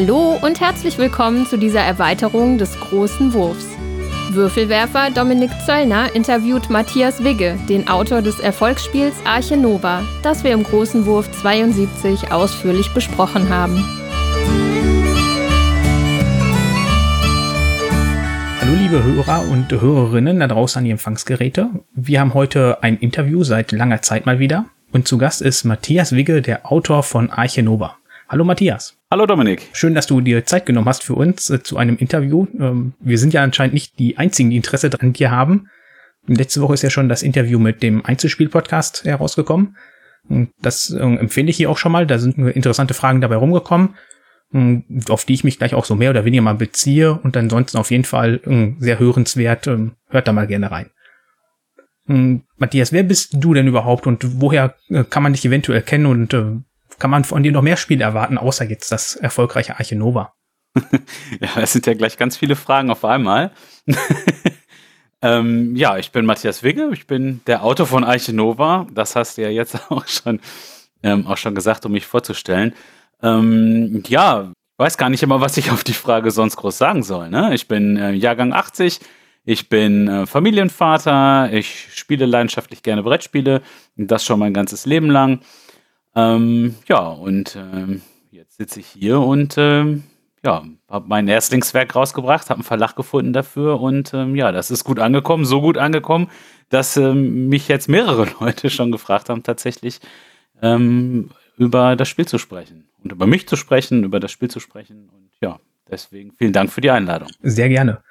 Hallo und herzlich willkommen zu dieser Erweiterung des großen Wurfs. Würfelwerfer Dominik Zöllner interviewt Matthias Wigge, den Autor des Erfolgsspiels Arche Nova, das wir im großen Wurf 72 ausführlich besprochen haben. Hallo liebe Hörer und Hörerinnen da draußen an die Empfangsgeräte. Wir haben heute ein Interview seit langer Zeit mal wieder und zu Gast ist Matthias Wigge, der Autor von Arche Nova. Hallo Matthias. Hallo Dominik. Schön, dass du dir Zeit genommen hast für uns äh, zu einem Interview. Ähm, wir sind ja anscheinend nicht die einzigen, die Interesse an dir haben. Letzte Woche ist ja schon das Interview mit dem Einzelspiel-Podcast herausgekommen. Das äh, empfehle ich hier auch schon mal. Da sind interessante Fragen dabei rumgekommen, äh, auf die ich mich gleich auch so mehr oder weniger mal beziehe. Und ansonsten auf jeden Fall äh, sehr hörenswert. Ähm, hört da mal gerne rein. Ähm, Matthias, wer bist du denn überhaupt und woher äh, kann man dich eventuell kennen und äh, kann man von dir noch mehr Spiele erwarten, außer jetzt das erfolgreiche Arche Nova? ja, das sind ja gleich ganz viele Fragen auf einmal. ähm, ja, ich bin Matthias Wigge, ich bin der Autor von Arche Nova. Das hast du ja jetzt auch schon, ähm, auch schon gesagt, um mich vorzustellen. Ähm, ja, weiß gar nicht immer, was ich auf die Frage sonst groß sagen soll. Ne? Ich bin äh, Jahrgang 80, ich bin äh, Familienvater, ich spiele leidenschaftlich gerne Brettspiele, das schon mein ganzes Leben lang. Ähm, ja, und ähm, jetzt sitze ich hier und ähm, ja, habe mein Erstlingswerk rausgebracht, habe einen Verlag gefunden dafür und ähm, ja, das ist gut angekommen, so gut angekommen, dass ähm, mich jetzt mehrere Leute schon gefragt haben, tatsächlich ähm, über das Spiel zu sprechen und über mich zu sprechen, über das Spiel zu sprechen und ja, deswegen vielen Dank für die Einladung. Sehr gerne.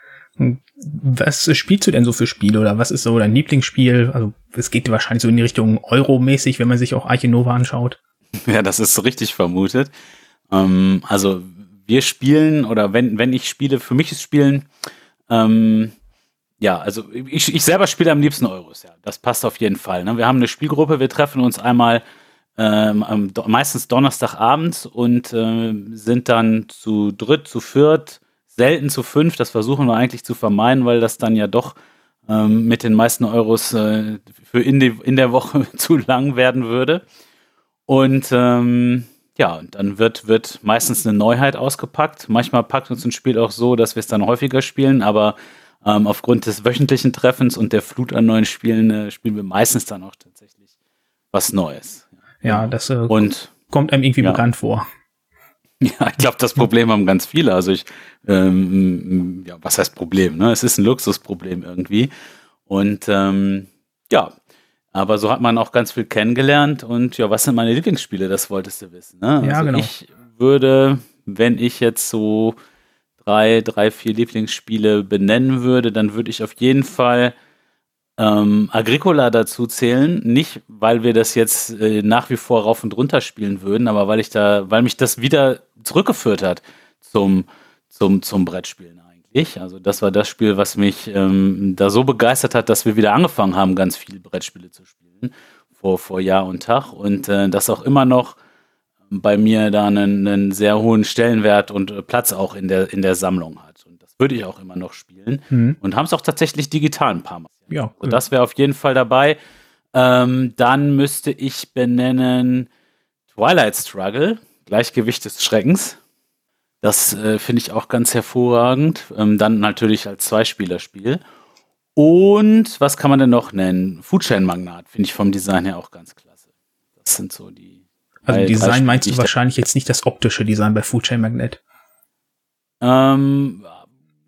Was spielst du denn so für Spiele oder was ist so dein Lieblingsspiel? Also es geht wahrscheinlich so in die Richtung Euro-mäßig, wenn man sich auch Arche Nova anschaut. Ja, das ist richtig vermutet. Ähm, also wir spielen oder wenn, wenn ich spiele, für mich ist Spielen, ähm, ja, also ich, ich selber spiele am liebsten Euros, ja. Das passt auf jeden Fall. Ne? Wir haben eine Spielgruppe, wir treffen uns einmal ähm, meistens Donnerstagabend und äh, sind dann zu dritt, zu viert selten zu fünf. Das versuchen wir eigentlich zu vermeiden, weil das dann ja doch ähm, mit den meisten Euros äh, für in, die, in der Woche zu lang werden würde. Und ähm, ja, und dann wird, wird meistens eine Neuheit ausgepackt. Manchmal packt uns ein Spiel auch so, dass wir es dann häufiger spielen, aber ähm, aufgrund des wöchentlichen Treffens und der Flut an neuen Spielen äh, spielen wir meistens dann auch tatsächlich was Neues. Ja, das äh, und, kommt einem irgendwie ja. bekannt vor. Ja, ich glaube, das Problem haben ganz viele. Also ich, ähm, ja, was heißt Problem? Ne? Es ist ein Luxusproblem irgendwie. Und ähm, ja, aber so hat man auch ganz viel kennengelernt. Und ja, was sind meine Lieblingsspiele? Das wolltest du wissen. Ne? Ja, also genau. Ich würde, wenn ich jetzt so drei, drei, vier Lieblingsspiele benennen würde, dann würde ich auf jeden Fall ähm, Agricola dazu zählen. Nicht, weil wir das jetzt äh, nach wie vor rauf und runter spielen würden, aber weil ich da, weil mich das wieder zurückgeführt hat zum, zum, zum Brettspielen eigentlich. Also das war das Spiel, was mich ähm, da so begeistert hat, dass wir wieder angefangen haben, ganz viele Brettspiele zu spielen vor, vor Jahr und Tag und äh, das auch immer noch bei mir da einen, einen sehr hohen Stellenwert und äh, Platz auch in der, in der Sammlung hat. Würde ich auch immer noch spielen mhm. und haben es auch tatsächlich digital ein paar Mal. Ja, cool. das wäre auf jeden Fall dabei. Ähm, dann müsste ich benennen Twilight Struggle. Gleichgewicht des Schreckens. Das äh, finde ich auch ganz hervorragend. Ähm, dann natürlich als Zweispielerspiel. Und was kann man denn noch nennen? Foodchain Magnat finde ich vom Design her auch ganz klasse. Das sind so die. Also Design meinst du wahrscheinlich jetzt nicht das optische Design bei Foodchain Magnet? Ähm,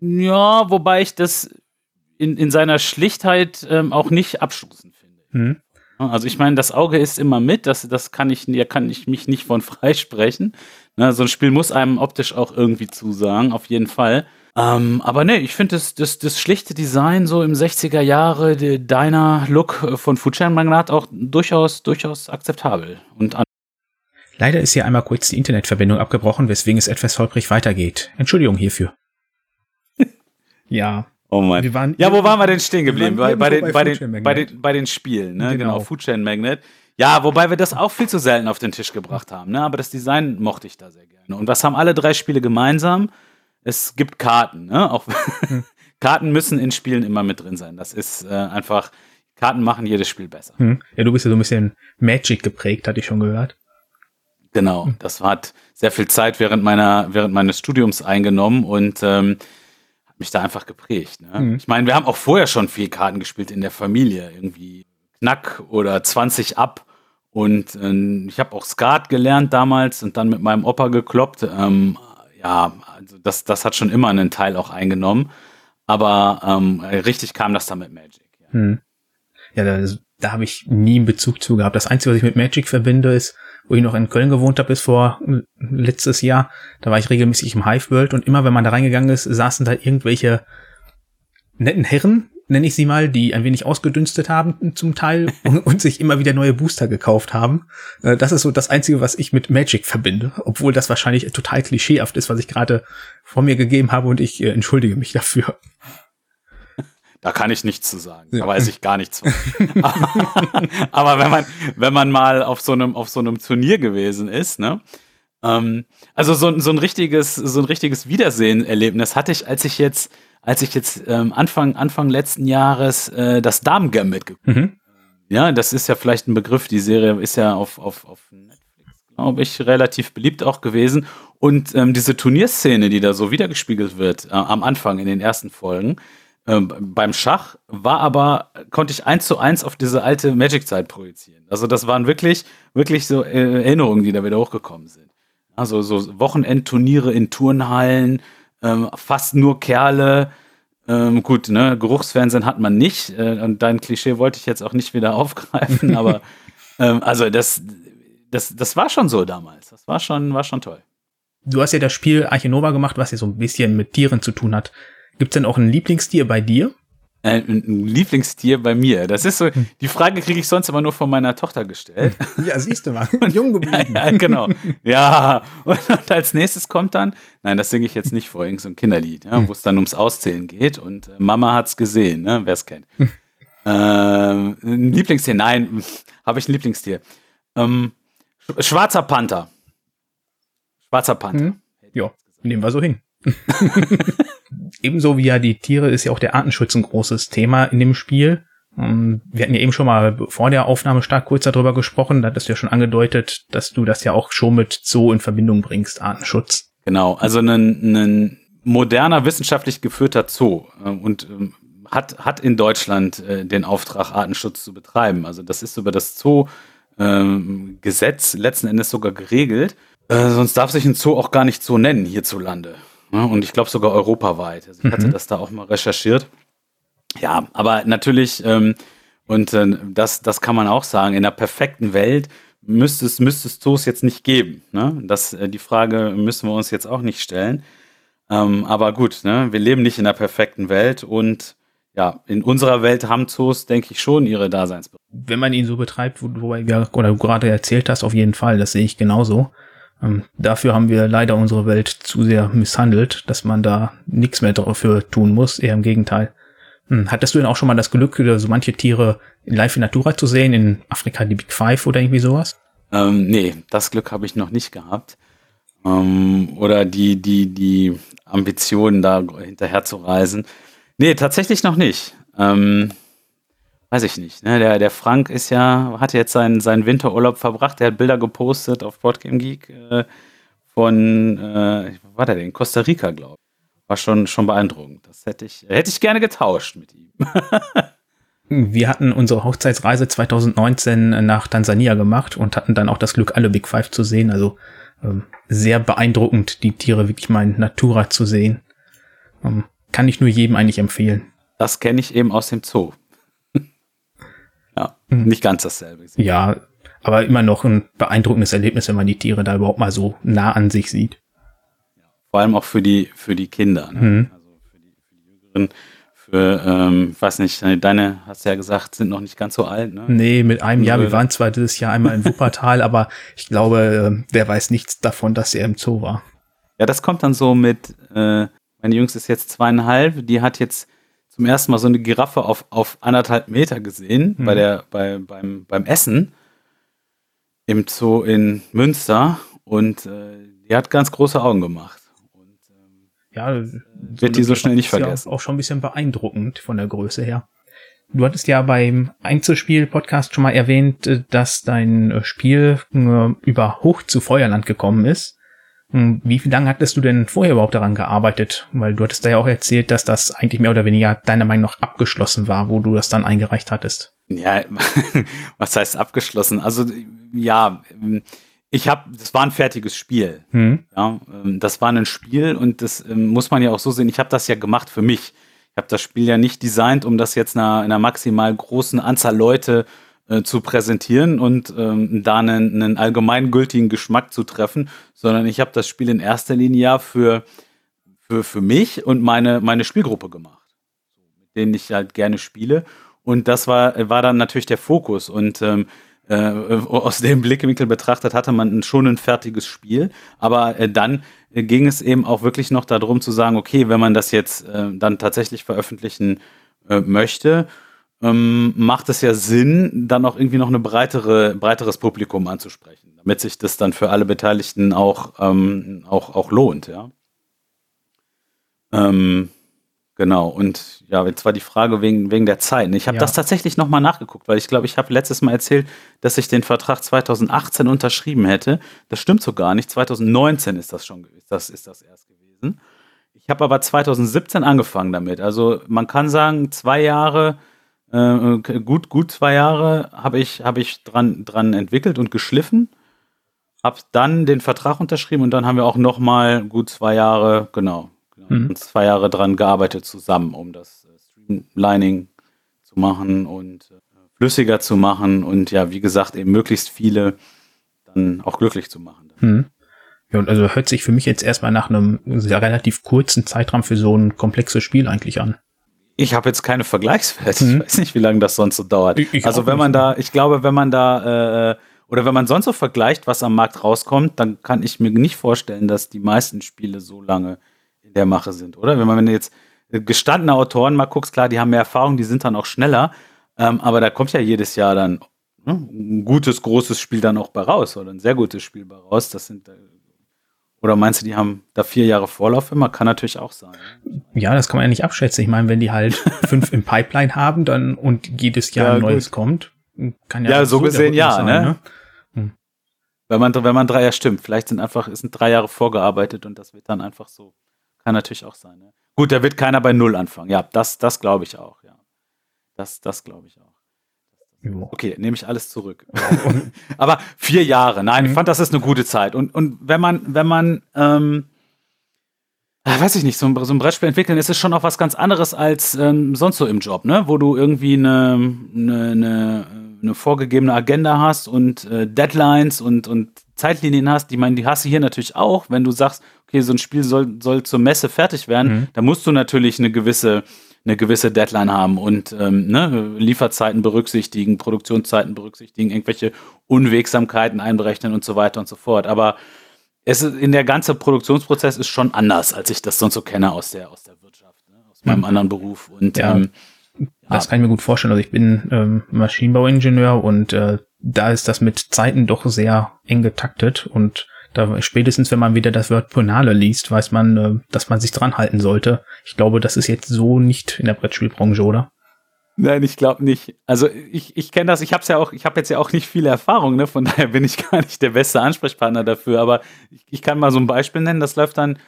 ja, wobei ich das in, in seiner Schlichtheit ähm, auch nicht abstoßend finde. Hm. Also ich meine, das Auge ist immer mit, das, das kann ich, da kann ich mich nicht von freisprechen. Ne, so ein Spiel muss einem optisch auch irgendwie zusagen, auf jeden Fall. Ähm, aber ne, ich finde das, das, das schlichte Design so im 60er Jahre, deiner Look von Fujian Magnat auch durchaus, durchaus akzeptabel. Und Leider ist hier einmal kurz die Internetverbindung abgebrochen, weswegen es etwas holprig weitergeht. Entschuldigung hierfür. Ja. Oh mein. Wir waren ja, wo waren wir denn stehen geblieben? Bei, bei, den, bei, den, bei, den, bei den Spielen, ne? Genau, genau Food Chain Magnet. Ja, wobei wir das auch viel zu selten auf den Tisch gebracht haben, ne? Aber das Design mochte ich da sehr gerne. Und was haben alle drei Spiele gemeinsam? Es gibt Karten, ne? Auch hm. Karten müssen in Spielen immer mit drin sein. Das ist äh, einfach, Karten machen jedes Spiel besser. Hm. Ja, du bist ja so ein bisschen Magic geprägt, hatte ich schon gehört. Genau, hm. das hat sehr viel Zeit während meiner während meines Studiums eingenommen und ähm, mich da einfach geprägt. Ne? Mhm. Ich meine, wir haben auch vorher schon viel Karten gespielt in der Familie, irgendwie Knack oder 20 ab. Und äh, ich habe auch Skat gelernt damals und dann mit meinem Opa gekloppt. Ähm, ja, also das, das hat schon immer einen Teil auch eingenommen. Aber ähm, richtig kam das dann mit Magic. Ja, hm. ja da, da habe ich nie einen Bezug zu gehabt. Das Einzige, was ich mit Magic verbinde, ist, wo ich noch in Köln gewohnt habe bis vor äh, letztes Jahr. Da war ich regelmäßig im Hive World und immer, wenn man da reingegangen ist, saßen da irgendwelche netten Herren, nenne ich sie mal, die ein wenig ausgedünstet haben zum Teil und, und, sich immer wieder neue Booster gekauft haben. Äh, das ist so das Einzige, was ich mit Magic verbinde, obwohl das wahrscheinlich total klischeehaft ist, was ich gerade vor mir gegeben habe und ich äh, entschuldige mich dafür. Da kann ich nichts zu sagen. Ja. Da weiß ich gar nichts von. Aber wenn man, wenn man mal auf so einem, auf so einem Turnier gewesen ist, ne? Ähm, also so, so ein richtiges, so ein richtiges Wiedersehen-Erlebnis hatte ich, als ich jetzt, als ich jetzt ähm, Anfang, Anfang letzten Jahres äh, das Damen-Gambit geguckt mhm. Ja, das ist ja vielleicht ein Begriff. Die Serie ist ja auf, auf, auf Netflix, glaube ich, relativ beliebt auch gewesen. Und ähm, diese Turnierszene, die da so wiedergespiegelt wird äh, am Anfang in den ersten Folgen, ähm, beim Schach war aber, konnte ich eins zu eins auf diese alte Magic-Zeit projizieren. Also das waren wirklich, wirklich so äh, Erinnerungen, die da wieder hochgekommen sind. Also so Wochenendturniere in Turnhallen, ähm, fast nur Kerle. Ähm, gut, ne, Geruchsfernsehen hat man nicht. Äh, und dein Klischee wollte ich jetzt auch nicht wieder aufgreifen, aber ähm, also das, das, das war schon so damals. Das war schon, war schon toll. Du hast ja das Spiel Archinova gemacht, was ja so ein bisschen mit Tieren zu tun hat. Gibt es denn auch ein Lieblingstier bei dir? Äh, ein Lieblingstier bei mir. Das ist so, hm. die Frage kriege ich sonst immer nur von meiner Tochter gestellt. Ja, siehst du mal, jung geblieben. ja, genau. Ja, und, als nächstes kommt dann, nein, das singe ich jetzt nicht vor, irgendein so Kinderlied, ja, hm. wo es dann ums Auszählen geht und äh, Mama hat's gesehen, ne, wer es kennt. Hm. Ähm, ein Lieblingstier, nein, habe ich ein Lieblingstier. Ähm, schwarzer Panther. Schwarzer Panther. Hm. Ja, nehmen wir so hin. Ebenso wie ja die Tiere ist ja auch der Artenschutz ein großes Thema in dem Spiel. Ähm, wir hatten ja eben schon mal vor der Aufnahme stark kurz darüber gesprochen. Da hattest du ja schon angedeutet, dass du das ja auch schon mit Zoo in Verbindung bringst, Artenschutz. Genau, also ein, ein moderner wissenschaftlich geführter Zoo äh, und ähm, hat, hat in Deutschland äh, den Auftrag, Artenschutz zu betreiben. Also das ist über das Zoo-Gesetz ähm, letzten Endes sogar geregelt. Äh, sonst darf sich ein Zoo auch gar nicht so nennen hierzulande. Ne? Und ich glaube sogar europaweit. Also ich hatte mhm. das da auch mal recherchiert. Ja, aber natürlich, ähm, und äh, das, das kann man auch sagen, in der perfekten Welt müsste es, müsste es Zoos jetzt nicht geben. Ne? Das, äh, die Frage müssen wir uns jetzt auch nicht stellen. Ähm, aber gut, ne? wir leben nicht in der perfekten Welt und ja, in unserer Welt haben Zoos, denke ich, schon ihre Daseinsberechtigung. Wenn man ihn so betreibt, wobei wir, oder du gerade erzählt hast, auf jeden Fall, das sehe ich genauso. Ähm, dafür haben wir leider unsere Welt zu sehr misshandelt, dass man da nichts mehr dafür tun muss, eher im Gegenteil. Hm, hattest du denn auch schon mal das Glück, so manche Tiere in live in Natura zu sehen, in Afrika die Big Five oder irgendwie sowas? Ähm, nee, das Glück habe ich noch nicht gehabt. Ähm, oder die, die, die Ambitionen, da hinterher zu reisen. Nee, tatsächlich noch nicht. Ähm, weiß ich nicht. Ne? Der, der Frank ist ja, hat jetzt seinen, seinen Winterurlaub verbracht. Der hat Bilder gepostet auf Boardgame Geek äh, von, äh, was war der denn? Costa Rica, glaube ich. War schon, schon beeindruckend. Das hätte ich, hätte ich gerne getauscht mit ihm. Wir hatten unsere Hochzeitsreise 2019 nach Tansania gemacht und hatten dann auch das Glück, alle Big Five zu sehen. Also ähm, sehr beeindruckend, die Tiere wirklich mal in Natura zu sehen. Ähm, kann ich nur jedem eigentlich empfehlen. Das kenne ich eben aus dem Zoo. Mhm. nicht ganz dasselbe. Ja, aber immer noch ein beeindruckendes Erlebnis, wenn man die Tiere da überhaupt mal so nah an sich sieht. Vor allem auch für die, für die Kinder. Ne? Mhm. Also für die, für die Jüngeren, für, ähm, weiß nicht, deine, hast du ja gesagt, sind noch nicht ganz so alt, ne? Nee, mit einem Jahr. Wir waren zwar dieses Jahr einmal in Wuppertal, aber ich glaube, wer weiß nichts davon, dass er im Zoo war. Ja, das kommt dann so mit, äh, meine Jüngste ist jetzt zweieinhalb, die hat jetzt zum ersten Mal so eine Giraffe auf, auf anderthalb Meter gesehen mhm. bei der, bei, beim, beim Essen im Zoo in Münster und äh, die hat ganz große Augen gemacht. Und, ähm, ja, wird so die so schnell nicht vergessen. Ja auch schon ein bisschen beeindruckend von der Größe her. Du hattest ja beim Einzelspiel-Podcast schon mal erwähnt, äh, dass dein äh, Spiel über Hoch zu Feuerland gekommen ist. Hm, wie lange hattest du denn vorher überhaupt daran gearbeitet? Weil du hattest da ja auch erzählt, dass das eigentlich mehr oder weniger deiner Meinung nach abgeschlossen war, wo du das dann eingereicht hattest. Ja, was heißt abgeschlossen? Also ja, ich habe, das war ein fertiges Spiel. Hm. Ja, ähm, das war ein Spiel und das ähm, muss man ja auch so sehen. Ich habe das ja gemacht für mich. Ich habe das Spiel ja nicht designt, um das jetzt einer, einer maximal großen Anzahl Leute äh, zu präsentieren und ähm, da einen, einen allgemeingültigen Geschmack zu treffen, sondern ich habe das Spiel in erster Linie ja für, für, für mich und meine, meine Spielgruppe gemacht, mit denen ich halt gerne spiele. Und das war, war dann natürlich der Fokus. Und ähm, äh, aus dem Blickwinkel betrachtet hatte man schon ein fertiges Spiel. Aber äh, dann ging es eben auch wirklich noch darum zu sagen, okay, wenn man das jetzt äh, dann tatsächlich veröffentlichen äh, möchte, ähm, macht es ja Sinn, dann auch irgendwie noch eine breitere, breiteres Publikum anzusprechen, damit sich das dann für alle Beteiligten auch, ähm, auch, auch lohnt, ja. Ähm, genau, und ja, jetzt war die Frage wegen, wegen der Zeit. Ich habe ja. das tatsächlich nochmal nachgeguckt, weil ich glaube, ich habe letztes Mal erzählt, dass ich den Vertrag 2018 unterschrieben hätte. Das stimmt so gar nicht. 2019 ist das schon, ist das, ist das erst gewesen. Ich habe aber 2017 angefangen damit. Also man kann sagen, zwei Jahre äh, gut, gut zwei Jahre habe ich, hab ich dran, dran entwickelt und geschliffen. Hab dann den Vertrag unterschrieben und dann haben wir auch noch mal gut zwei Jahre, genau, mhm. zwei Jahre dran gearbeitet zusammen, um das äh, Streamlining zu machen und äh, flüssiger zu machen und ja, wie gesagt, eben möglichst viele dann auch glücklich zu machen. Mhm. Ja, und also hört sich für mich jetzt erstmal nach einem sehr relativ kurzen Zeitraum für so ein komplexes Spiel eigentlich an. Ich habe jetzt keine Vergleichswerte. Mhm. Ich weiß nicht, wie lange das sonst so dauert. Ich, ich also wenn man da, ich glaube, wenn man da äh, oder wenn man sonst so vergleicht, was am Markt rauskommt, dann kann ich mir nicht vorstellen, dass die meisten Spiele so lange in der Mache sind, oder? Wenn man jetzt gestandene Autoren mal guckt, klar, die haben mehr Erfahrung, die sind dann auch schneller, ähm, aber da kommt ja jedes Jahr dann ne, ein gutes, großes Spiel dann auch bei raus oder ein sehr gutes Spiel bei raus. Das sind äh, oder meinst du, die haben da vier Jahre Vorlauf immer? Kann natürlich auch sein. Ja, das kann man ja nicht abschätzen. Ich meine, wenn die halt fünf im Pipeline haben, dann und jedes Jahr ja, ein neues gut. kommt, kann ja. Ja, so gesehen ja, sein, ne? ne? Hm. Wenn man, wenn man drei, ja stimmt, vielleicht sind einfach, sind drei Jahre vorgearbeitet und das wird dann einfach so. Kann natürlich auch sein, ne? Gut, da wird keiner bei Null anfangen. Ja, das, das glaube ich auch, ja. Das, das glaube ich auch. Okay, nehme ich alles zurück. Aber vier Jahre, nein, ich mhm. fand, das ist eine gute Zeit. Und, und wenn man, wenn man, ähm, ah, weiß ich nicht, so ein, so ein Brettspiel entwickeln, ist es schon auch was ganz anderes als ähm, sonst so im Job, ne? Wo du irgendwie eine, eine, eine, eine vorgegebene Agenda hast und äh, Deadlines und, und Zeitlinien hast. Die, meine, die hast du hier natürlich auch, wenn du sagst, okay, so ein Spiel soll, soll zur Messe fertig werden, mhm. da musst du natürlich eine gewisse eine gewisse Deadline haben und ähm, ne, Lieferzeiten berücksichtigen, Produktionszeiten berücksichtigen, irgendwelche Unwegsamkeiten einberechnen und so weiter und so fort. Aber es ist, in der ganze Produktionsprozess ist schon anders, als ich das sonst so kenne aus der, aus der Wirtschaft, ne, aus meinem mhm. anderen Beruf. Und ja, ähm, das kann ich mir gut vorstellen. Also ich bin ähm, Maschinenbauingenieur und äh, da ist das mit Zeiten doch sehr eng getaktet und da spätestens, wenn man wieder das Wort Ponale liest, weiß man, äh, dass man sich dran halten sollte. Ich glaube, das ist jetzt so nicht in der Brettspielbranche, oder? Nein, ich glaube nicht. Also ich, ich kenne das, ich habe ja auch, ich habe jetzt ja auch nicht viel Erfahrung, ne? Von daher bin ich gar nicht der beste Ansprechpartner dafür. Aber ich, ich kann mal so ein Beispiel nennen, das läuft dann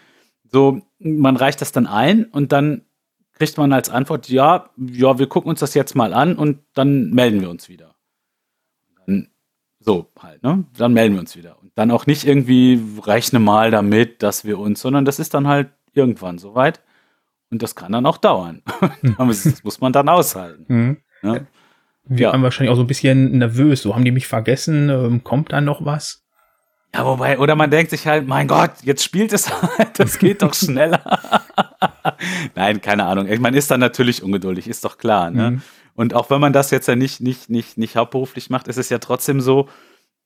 so, man reicht das dann ein und dann kriegt man als Antwort, ja, ja, wir gucken uns das jetzt mal an und dann melden wir uns wieder. Dann, so halt, ne? Dann melden wir uns wieder dann auch nicht irgendwie rechne mal damit, dass wir uns, sondern das ist dann halt irgendwann soweit. Und das kann dann auch dauern. das muss man dann aushalten. Mhm. Ja? Wir ja. waren wahrscheinlich auch so ein bisschen nervös. So haben die mich vergessen. Ähm, kommt dann noch was? Ja, wobei, oder man denkt sich halt, mein Gott, jetzt spielt es halt, das geht doch schneller. Nein, keine Ahnung. Man ist dann natürlich ungeduldig, ist doch klar. Ne? Mhm. Und auch wenn man das jetzt ja nicht, nicht, nicht, nicht hauptberuflich macht, ist es ja trotzdem so,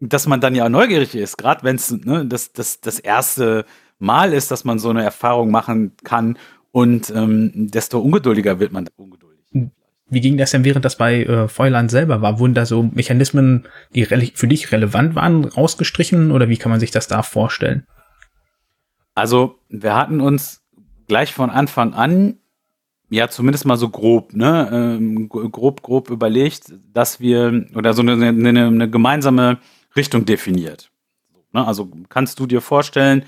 dass man dann ja neugierig ist, gerade wenn es ne, das, das, das erste Mal ist, dass man so eine Erfahrung machen kann und ähm, desto ungeduldiger wird man ungeduldig. Wie ging das denn, während das bei äh, Feuerland selber war? Wurden da so Mechanismen, die für dich relevant waren, rausgestrichen oder wie kann man sich das da vorstellen? Also, wir hatten uns gleich von Anfang an ja zumindest mal so grob, ne, ähm, grob, grob überlegt, dass wir oder so eine, eine, eine gemeinsame Richtung definiert. Ne? Also kannst du dir vorstellen,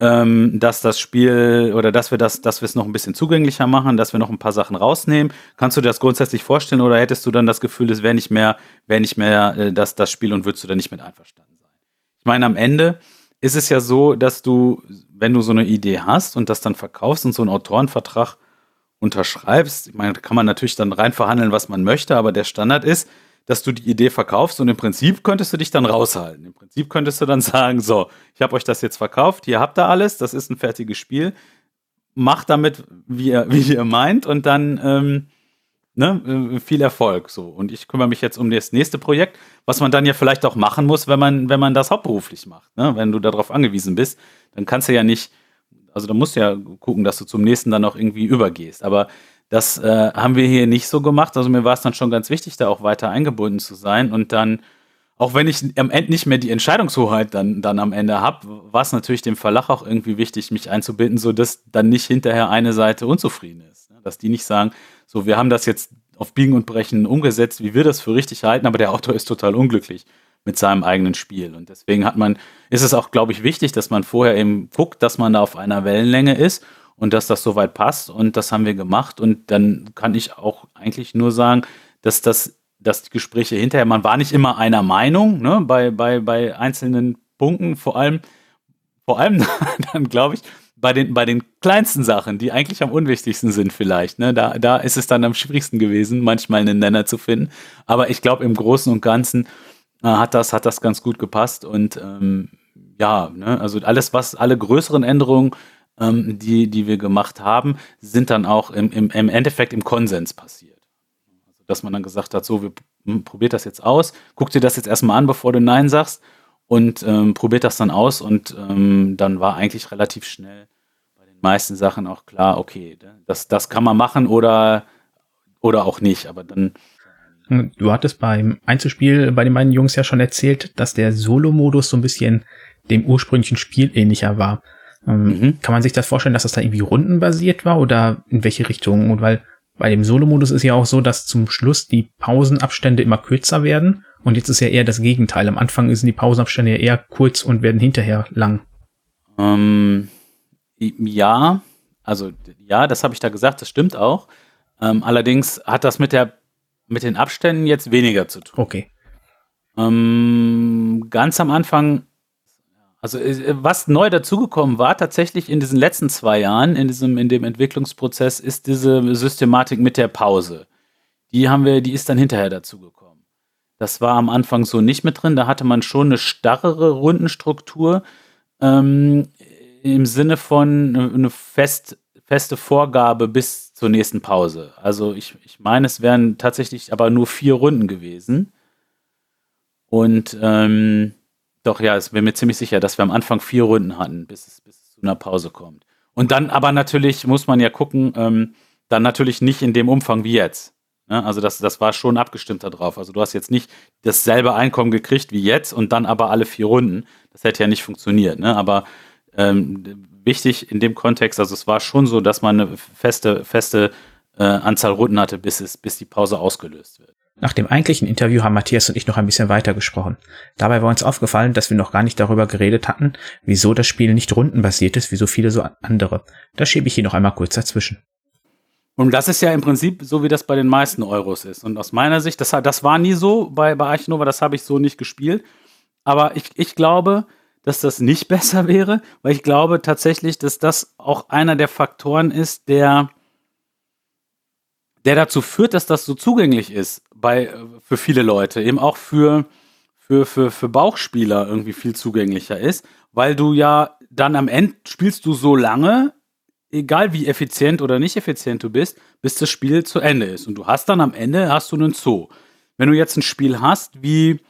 ähm, dass das Spiel oder dass wir das, dass wir es noch ein bisschen zugänglicher machen, dass wir noch ein paar Sachen rausnehmen. Kannst du dir das grundsätzlich vorstellen oder hättest du dann das Gefühl, es wäre nicht mehr, wäre nicht mehr äh, das, das Spiel und würdest du da nicht mit einverstanden sein? Ich meine, am Ende ist es ja so, dass du, wenn du so eine Idee hast und das dann verkaufst und so einen Autorenvertrag unterschreibst, ich meine, da kann man natürlich dann rein verhandeln, was man möchte, aber der Standard ist, dass du die Idee verkaufst und im Prinzip könntest du dich dann raushalten. Im Prinzip könntest du dann sagen, so, ich habe euch das jetzt verkauft, hier habt ihr alles, das ist ein fertiges Spiel, macht damit, wie ihr, wie ihr meint und dann ähm, ne, äh, viel Erfolg. So. Und ich kümmere mich jetzt um das nächste Projekt, was man dann ja vielleicht auch machen muss, wenn man, wenn man das hauptberuflich macht. Ne? Wenn du darauf angewiesen bist, dann kannst du ja nicht, also da musst du ja gucken, dass du zum nächsten dann auch irgendwie übergehst. Aber das äh, haben wir hier nicht so gemacht. Also mir war es dann schon ganz wichtig, da auch weiter eingebunden zu sein. Und dann, auch wenn ich am Ende nicht mehr die Entscheidungshoheit dann, dann am Ende habe, war es natürlich dem Verlag auch irgendwie wichtig, mich einzubinden, sodass dann nicht hinterher eine Seite unzufrieden ist. Ne? Dass die nicht sagen, so, wir haben das jetzt auf Biegen und Brechen umgesetzt, wie wir das für richtig halten, aber der Autor ist total unglücklich mit seinem eigenen Spiel. Und deswegen hat man, ist es auch, glaube ich, wichtig, dass man vorher eben guckt, dass man da auf einer Wellenlänge ist und dass das soweit passt. Und das haben wir gemacht. Und dann kann ich auch eigentlich nur sagen, dass das, dass die Gespräche hinterher, man war nicht immer einer Meinung, ne, bei, bei, bei einzelnen Punkten, vor allem, vor allem dann, glaube ich, bei den, bei den kleinsten Sachen, die eigentlich am unwichtigsten sind vielleicht, ne, da, da ist es dann am schwierigsten gewesen, manchmal einen Nenner zu finden. Aber ich glaube, im Großen und Ganzen äh, hat das, hat das ganz gut gepasst und ähm, ja, ne, also alles, was, alle größeren Änderungen, ähm, die, die wir gemacht haben, sind dann auch im, im, im Endeffekt im Konsens passiert. Also, dass man dann gesagt hat, so, wir probiert das jetzt aus, guck dir das jetzt erstmal an, bevor du Nein sagst und ähm, probiert das dann aus und ähm, dann war eigentlich relativ schnell bei den meisten Sachen auch klar, okay, ne, das, das kann man machen oder, oder auch nicht, aber dann Du hattest beim Einzelspiel bei den beiden Jungs ja schon erzählt, dass der Solo-Modus so ein bisschen dem ursprünglichen Spiel ähnlicher war. Ähm, mhm. Kann man sich das vorstellen, dass das da irgendwie rundenbasiert war oder in welche Richtung? Und weil bei dem Solo-Modus ist ja auch so, dass zum Schluss die Pausenabstände immer kürzer werden. Und jetzt ist ja eher das Gegenteil. Am Anfang sind die Pausenabstände ja eher kurz und werden hinterher lang. Ähm, ja, also ja, das habe ich da gesagt, das stimmt auch. Ähm, allerdings hat das mit der mit den Abständen jetzt weniger zu tun. Okay. Ähm, ganz am Anfang also äh, was neu dazugekommen war, tatsächlich in diesen letzten zwei Jahren, in diesem, in dem Entwicklungsprozess, ist diese Systematik mit der Pause. Die haben wir, die ist dann hinterher dazugekommen. Das war am Anfang so nicht mit drin. Da hatte man schon eine starrere Rundenstruktur ähm, im Sinne von eine fest, feste Vorgabe bis zur nächsten Pause. Also ich, ich meine, es wären tatsächlich aber nur vier Runden gewesen. Und ähm, doch, ja, ich bin mir ziemlich sicher, dass wir am Anfang vier Runden hatten, bis es, bis es zu einer Pause kommt. Und dann aber natürlich muss man ja gucken, ähm, dann natürlich nicht in dem Umfang wie jetzt. Ne? Also das, das war schon abgestimmt darauf. Also du hast jetzt nicht dasselbe Einkommen gekriegt wie jetzt und dann aber alle vier Runden. Das hätte ja nicht funktioniert. Ne? Aber ähm, wichtig in dem Kontext, also es war schon so, dass man eine feste, feste äh, Anzahl Runden hatte, bis, es, bis die Pause ausgelöst wird. Nach dem eigentlichen Interview haben Matthias und ich noch ein bisschen weiter gesprochen. Dabei war uns aufgefallen, dass wir noch gar nicht darüber geredet hatten, wieso das Spiel nicht rundenbasiert ist, wie so viele so andere. Da schiebe ich hier noch einmal kurz dazwischen. Und das ist ja im Prinzip so, wie das bei den meisten Euros ist. Und aus meiner Sicht, das, das war nie so bei, bei Archinova, das habe ich so nicht gespielt. Aber ich, ich glaube, dass das nicht besser wäre, weil ich glaube tatsächlich, dass das auch einer der Faktoren ist, der der dazu führt, dass das so zugänglich ist bei, äh, für viele Leute, eben auch für, für, für, für Bauchspieler irgendwie viel zugänglicher ist, weil du ja dann am Ende spielst du so lange, egal wie effizient oder nicht effizient du bist, bis das Spiel zu Ende ist. Und du hast dann am Ende hast du einen Zoo. Wenn du jetzt ein Spiel hast wie,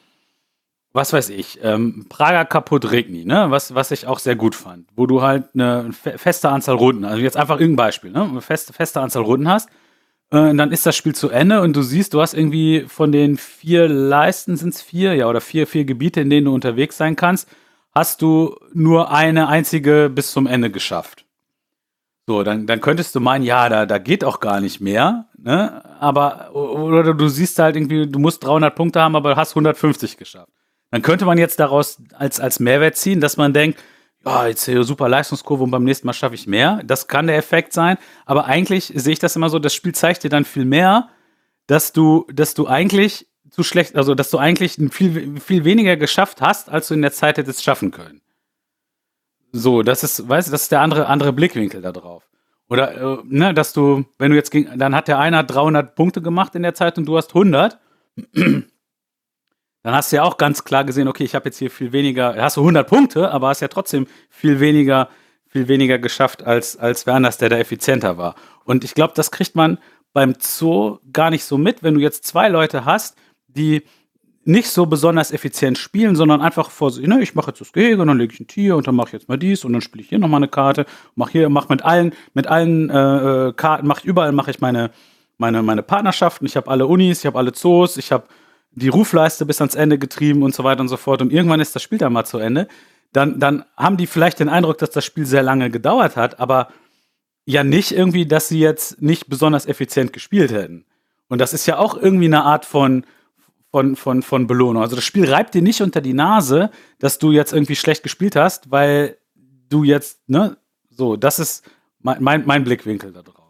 was weiß ich, ähm, Prager kaputt Regni, ne? was, was ich auch sehr gut fand, wo du halt eine feste Anzahl Runden, also jetzt einfach irgendein Beispiel, ne? eine feste, feste Anzahl Runden hast, und dann ist das Spiel zu Ende und du siehst, du hast irgendwie von den vier Leisten, sind es vier, ja, oder vier, vier Gebiete, in denen du unterwegs sein kannst, hast du nur eine einzige bis zum Ende geschafft. So, dann, dann könntest du meinen, ja, da, da geht auch gar nicht mehr, ne? Aber, oder du siehst halt irgendwie, du musst 300 Punkte haben, aber hast 150 geschafft. Dann könnte man jetzt daraus als, als Mehrwert ziehen, dass man denkt, ja, jetzt hier super Leistungskurve und beim nächsten Mal schaffe ich mehr. Das kann der Effekt sein. Aber eigentlich sehe ich das immer so, das Spiel zeigt dir dann viel mehr, dass du, dass du eigentlich zu schlecht, also dass du eigentlich viel, viel weniger geschafft hast, als du in der Zeit hättest schaffen können. So, das ist, weißt du, das ist der andere, andere Blickwinkel da drauf. Oder, äh, ne, dass du, wenn du jetzt ging, dann hat der eine 300 Punkte gemacht in der Zeit und du hast 100. Dann hast du ja auch ganz klar gesehen, okay, ich habe jetzt hier viel weniger, hast du 100 Punkte, aber hast ja trotzdem viel weniger, viel weniger geschafft als, als wer anders, der da effizienter war. Und ich glaube, das kriegt man beim Zoo gar nicht so mit, wenn du jetzt zwei Leute hast, die nicht so besonders effizient spielen, sondern einfach vor sich, ne, ich mache jetzt das Gehege dann lege ich ein Tier und dann mache ich jetzt mal dies und dann spiele ich hier nochmal eine Karte, mache hier, mache mit allen, mit allen äh, äh Karten, mache überall mache ich meine, meine, meine Partnerschaften, ich habe alle Unis, ich habe alle Zoos, ich habe die Rufleiste bis ans Ende getrieben und so weiter und so fort und irgendwann ist das Spiel dann mal zu Ende, dann, dann haben die vielleicht den Eindruck, dass das Spiel sehr lange gedauert hat, aber ja nicht irgendwie, dass sie jetzt nicht besonders effizient gespielt hätten. Und das ist ja auch irgendwie eine Art von, von, von, von Belohnung. Also das Spiel reibt dir nicht unter die Nase, dass du jetzt irgendwie schlecht gespielt hast, weil du jetzt, ne, so, das ist mein, mein, mein Blickwinkel da drauf.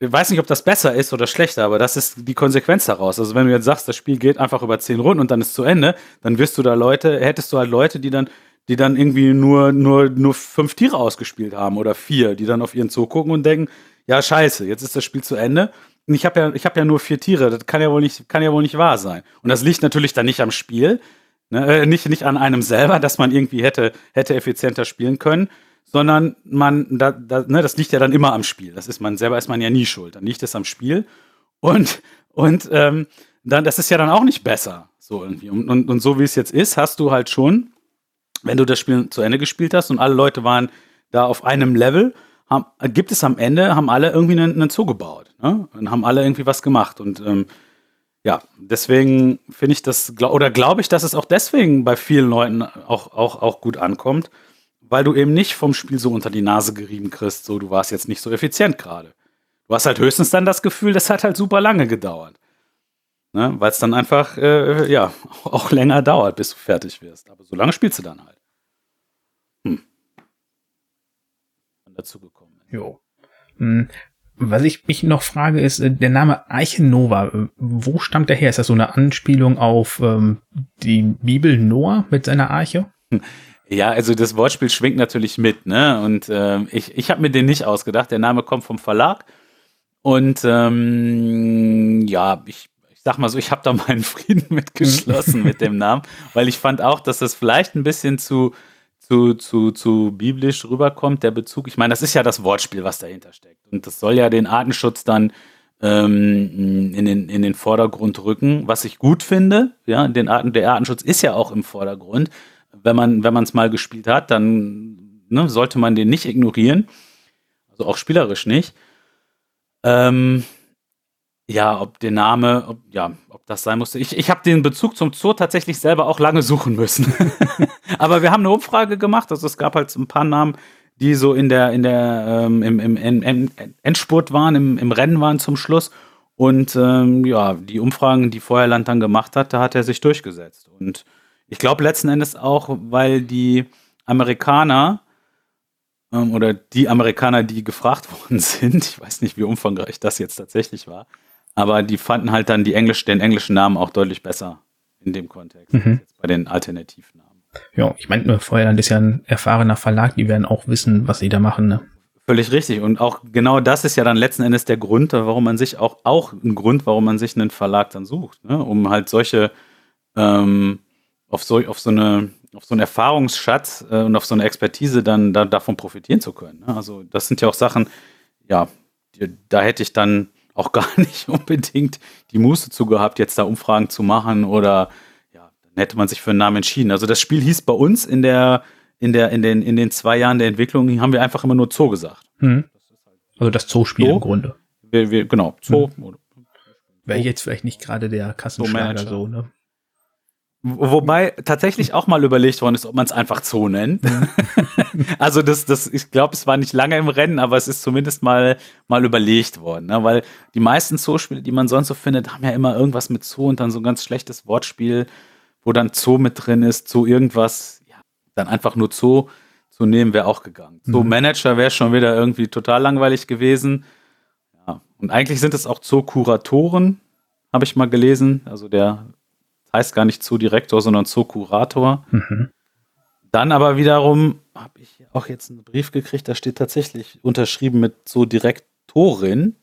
Ich weiß nicht, ob das besser ist oder schlechter, aber das ist die Konsequenz daraus. Also wenn du jetzt sagst, das Spiel geht einfach über zehn Runden und dann ist zu Ende, dann wirst du da Leute, hättest du halt Leute, die dann, die dann irgendwie nur, nur, nur fünf Tiere ausgespielt haben oder vier, die dann auf ihren Zoo gucken und denken, ja, scheiße, jetzt ist das Spiel zu Ende ich habe ja, ich habe ja nur vier Tiere. Das kann ja wohl nicht, kann ja wohl nicht wahr sein. Und das liegt natürlich dann nicht am Spiel, ne? äh, nicht nicht an einem selber, dass man irgendwie hätte hätte effizienter spielen können, sondern man, da, da, ne, das liegt ja dann immer am Spiel. Das ist man selber ist man ja nie schuld. Dann liegt es am Spiel und und ähm, dann, das ist ja dann auch nicht besser so irgendwie. Und, und, und so wie es jetzt ist, hast du halt schon, wenn du das Spiel zu Ende gespielt hast und alle Leute waren da auf einem Level haben, gibt es am Ende, haben alle irgendwie einen, einen Zoo gebaut. Ne? Und haben alle irgendwie was gemacht. Und ähm, ja, deswegen finde ich das, oder glaube ich, dass es auch deswegen bei vielen Leuten auch, auch, auch gut ankommt, weil du eben nicht vom Spiel so unter die Nase gerieben kriegst, so du warst jetzt nicht so effizient gerade. Du hast halt höchstens dann das Gefühl, das hat halt super lange gedauert. Ne? Weil es dann einfach, äh, ja, auch länger dauert, bis du fertig wirst. Aber so lange spielst du dann halt. Hm. Dazu gekommen. Jo. Hm. Was ich mich noch frage, ist äh, der Name Eichenova. Äh, wo stammt der her? Ist das so eine Anspielung auf ähm, die Bibel Noah mit seiner Arche? Ja, also das Wortspiel schwingt natürlich mit, ne? Und äh, ich, ich habe mir den nicht ausgedacht. Der Name kommt vom Verlag. Und ähm, ja, ich, ich sag mal so, ich habe da meinen Frieden mitgeschlossen mit dem Namen, weil ich fand auch, dass das vielleicht ein bisschen zu zu, zu, zu biblisch rüberkommt, der Bezug. Ich meine, das ist ja das Wortspiel, was dahinter steckt. Und das soll ja den Artenschutz dann ähm, in, den, in den Vordergrund rücken, was ich gut finde. Ja, den Arten, der Artenschutz ist ja auch im Vordergrund. Wenn man wenn es mal gespielt hat, dann ne, sollte man den nicht ignorieren. Also auch spielerisch nicht. Ähm, ja, ob der Name, ob, ja, ob das sein musste. Ich, ich habe den Bezug zum Zoo tatsächlich selber auch lange suchen müssen. Aber wir haben eine Umfrage gemacht, also es gab halt ein paar Namen, die so in der, in der, ähm, im, im, im, Endspurt waren, im, im Rennen waren zum Schluss. Und ähm, ja, die Umfragen, die Feuerland dann gemacht hat, da hat er sich durchgesetzt. Und ich glaube letzten Endes auch, weil die Amerikaner ähm, oder die Amerikaner, die gefragt worden sind, ich weiß nicht, wie umfangreich das jetzt tatsächlich war, aber die fanden halt dann die Englisch, den englischen Namen auch deutlich besser in dem Kontext, mhm. bei den Alternativnamen. Ja, ich meine, Feuerland ist ja ein erfahrener Verlag, die werden auch wissen, was sie da machen, ne? Völlig richtig. Und auch genau das ist ja dann letzten Endes der Grund, warum man sich auch, auch ein Grund, warum man sich einen Verlag dann sucht, ne? um halt solche, ähm, auf so, auf so eine, auf so einen Erfahrungsschatz äh, und auf so eine Expertise dann da, davon profitieren zu können. Ne? Also das sind ja auch Sachen, ja, die, da hätte ich dann auch gar nicht unbedingt die Muße zu gehabt, jetzt da Umfragen zu machen oder ja, dann hätte man sich für einen Namen entschieden. Also das Spiel hieß bei uns in der, in der, in den, in den zwei Jahren der Entwicklung haben wir einfach immer nur Zoo gesagt. Hm. Also das Zoo-Spiel Zoo? im Grunde. Wir, wir, genau, Zoo. Hm. Wäre jetzt vielleicht nicht gerade der Kassenschlager so, ne? Wobei tatsächlich auch mal überlegt worden ist, ob man es einfach Zoo nennt. also das, das, ich glaube, es war nicht lange im Rennen, aber es ist zumindest mal, mal überlegt worden. Ne? Weil die meisten Zoospiele, die man sonst so findet, haben ja immer irgendwas mit Zoo und dann so ein ganz schlechtes Wortspiel, wo dann Zoo mit drin ist, Zoo irgendwas, ja, dann einfach nur Zoo zu nehmen, wäre auch gegangen. Mhm. Zoo-Manager wäre schon wieder irgendwie total langweilig gewesen. Ja. Und eigentlich sind es auch Zoo-Kuratoren, habe ich mal gelesen. Also der heißt gar nicht Zoodirektor, sondern Zookurator. Mhm. Dann aber wiederum habe ich auch jetzt einen Brief gekriegt, da steht tatsächlich unterschrieben mit Zoodirektorin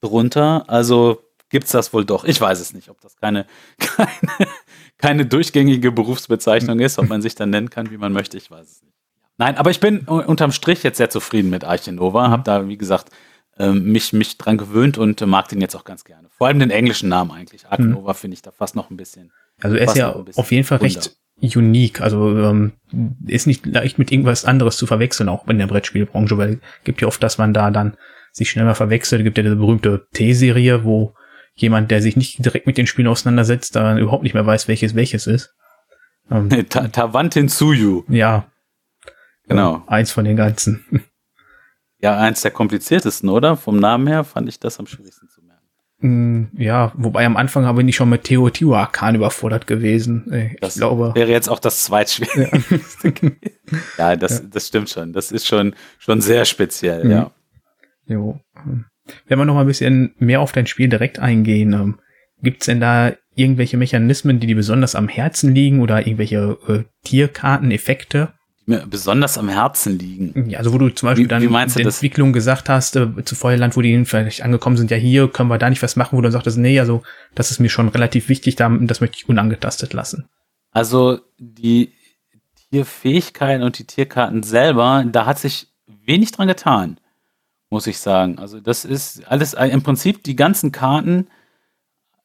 drunter. Also gibt es das wohl doch. Ich weiß es nicht, ob das keine, keine, keine durchgängige Berufsbezeichnung ist, ob man sich dann nennen kann, wie man möchte. Ich weiß es nicht. Nein, aber ich bin unterm Strich jetzt sehr zufrieden mit Archinova. Mhm. Habe da, wie gesagt, mich, mich dran gewöhnt und mag den jetzt auch ganz gerne. Vor allem den englischen Namen eigentlich. Ark mhm. Finde ich da fast noch ein bisschen. Also er ist ja auf jeden Fall Wunder. recht unique. Also ähm, ist nicht leicht mit irgendwas anderes zu verwechseln, auch in der Brettspielbranche, weil es gibt ja oft, dass man da dann sich schnell mal verwechselt. Es gibt ja diese berühmte T-Serie, wo jemand, der sich nicht direkt mit den Spielen auseinandersetzt, dann überhaupt nicht mehr weiß, welches welches ist. Ähm, Tawantin Tsuyu. Ja. Genau. Eins von den ganzen. Ja, eins der kompliziertesten, oder? Vom Namen her fand ich das am schwierigsten zu merken. Mm, ja, wobei am Anfang habe ich schon mit Teotihuacan überfordert gewesen. Ich das glaube. wäre jetzt auch das zweitschwierigste. Ja, ja, das, ja. das stimmt schon. Das ist schon, schon sehr speziell, mhm. ja. Jo. Wenn wir noch mal ein bisschen mehr auf dein Spiel direkt eingehen, ähm, gibt's denn da irgendwelche Mechanismen, die dir besonders am Herzen liegen oder irgendwelche äh, Tierkarten, Effekte? Mir besonders am Herzen liegen. Ja, also wo du zum Beispiel wie, dann wie in der Entwicklung gesagt hast, äh, zu Feuerland, wo die vielleicht angekommen sind, ja hier können wir da nicht was machen, wo du sagtest, nee, also das ist mir schon relativ wichtig, da, das möchte ich unangetastet lassen. Also die Tierfähigkeiten und die Tierkarten selber, da hat sich wenig dran getan, muss ich sagen. Also das ist alles, äh, im Prinzip die ganzen Karten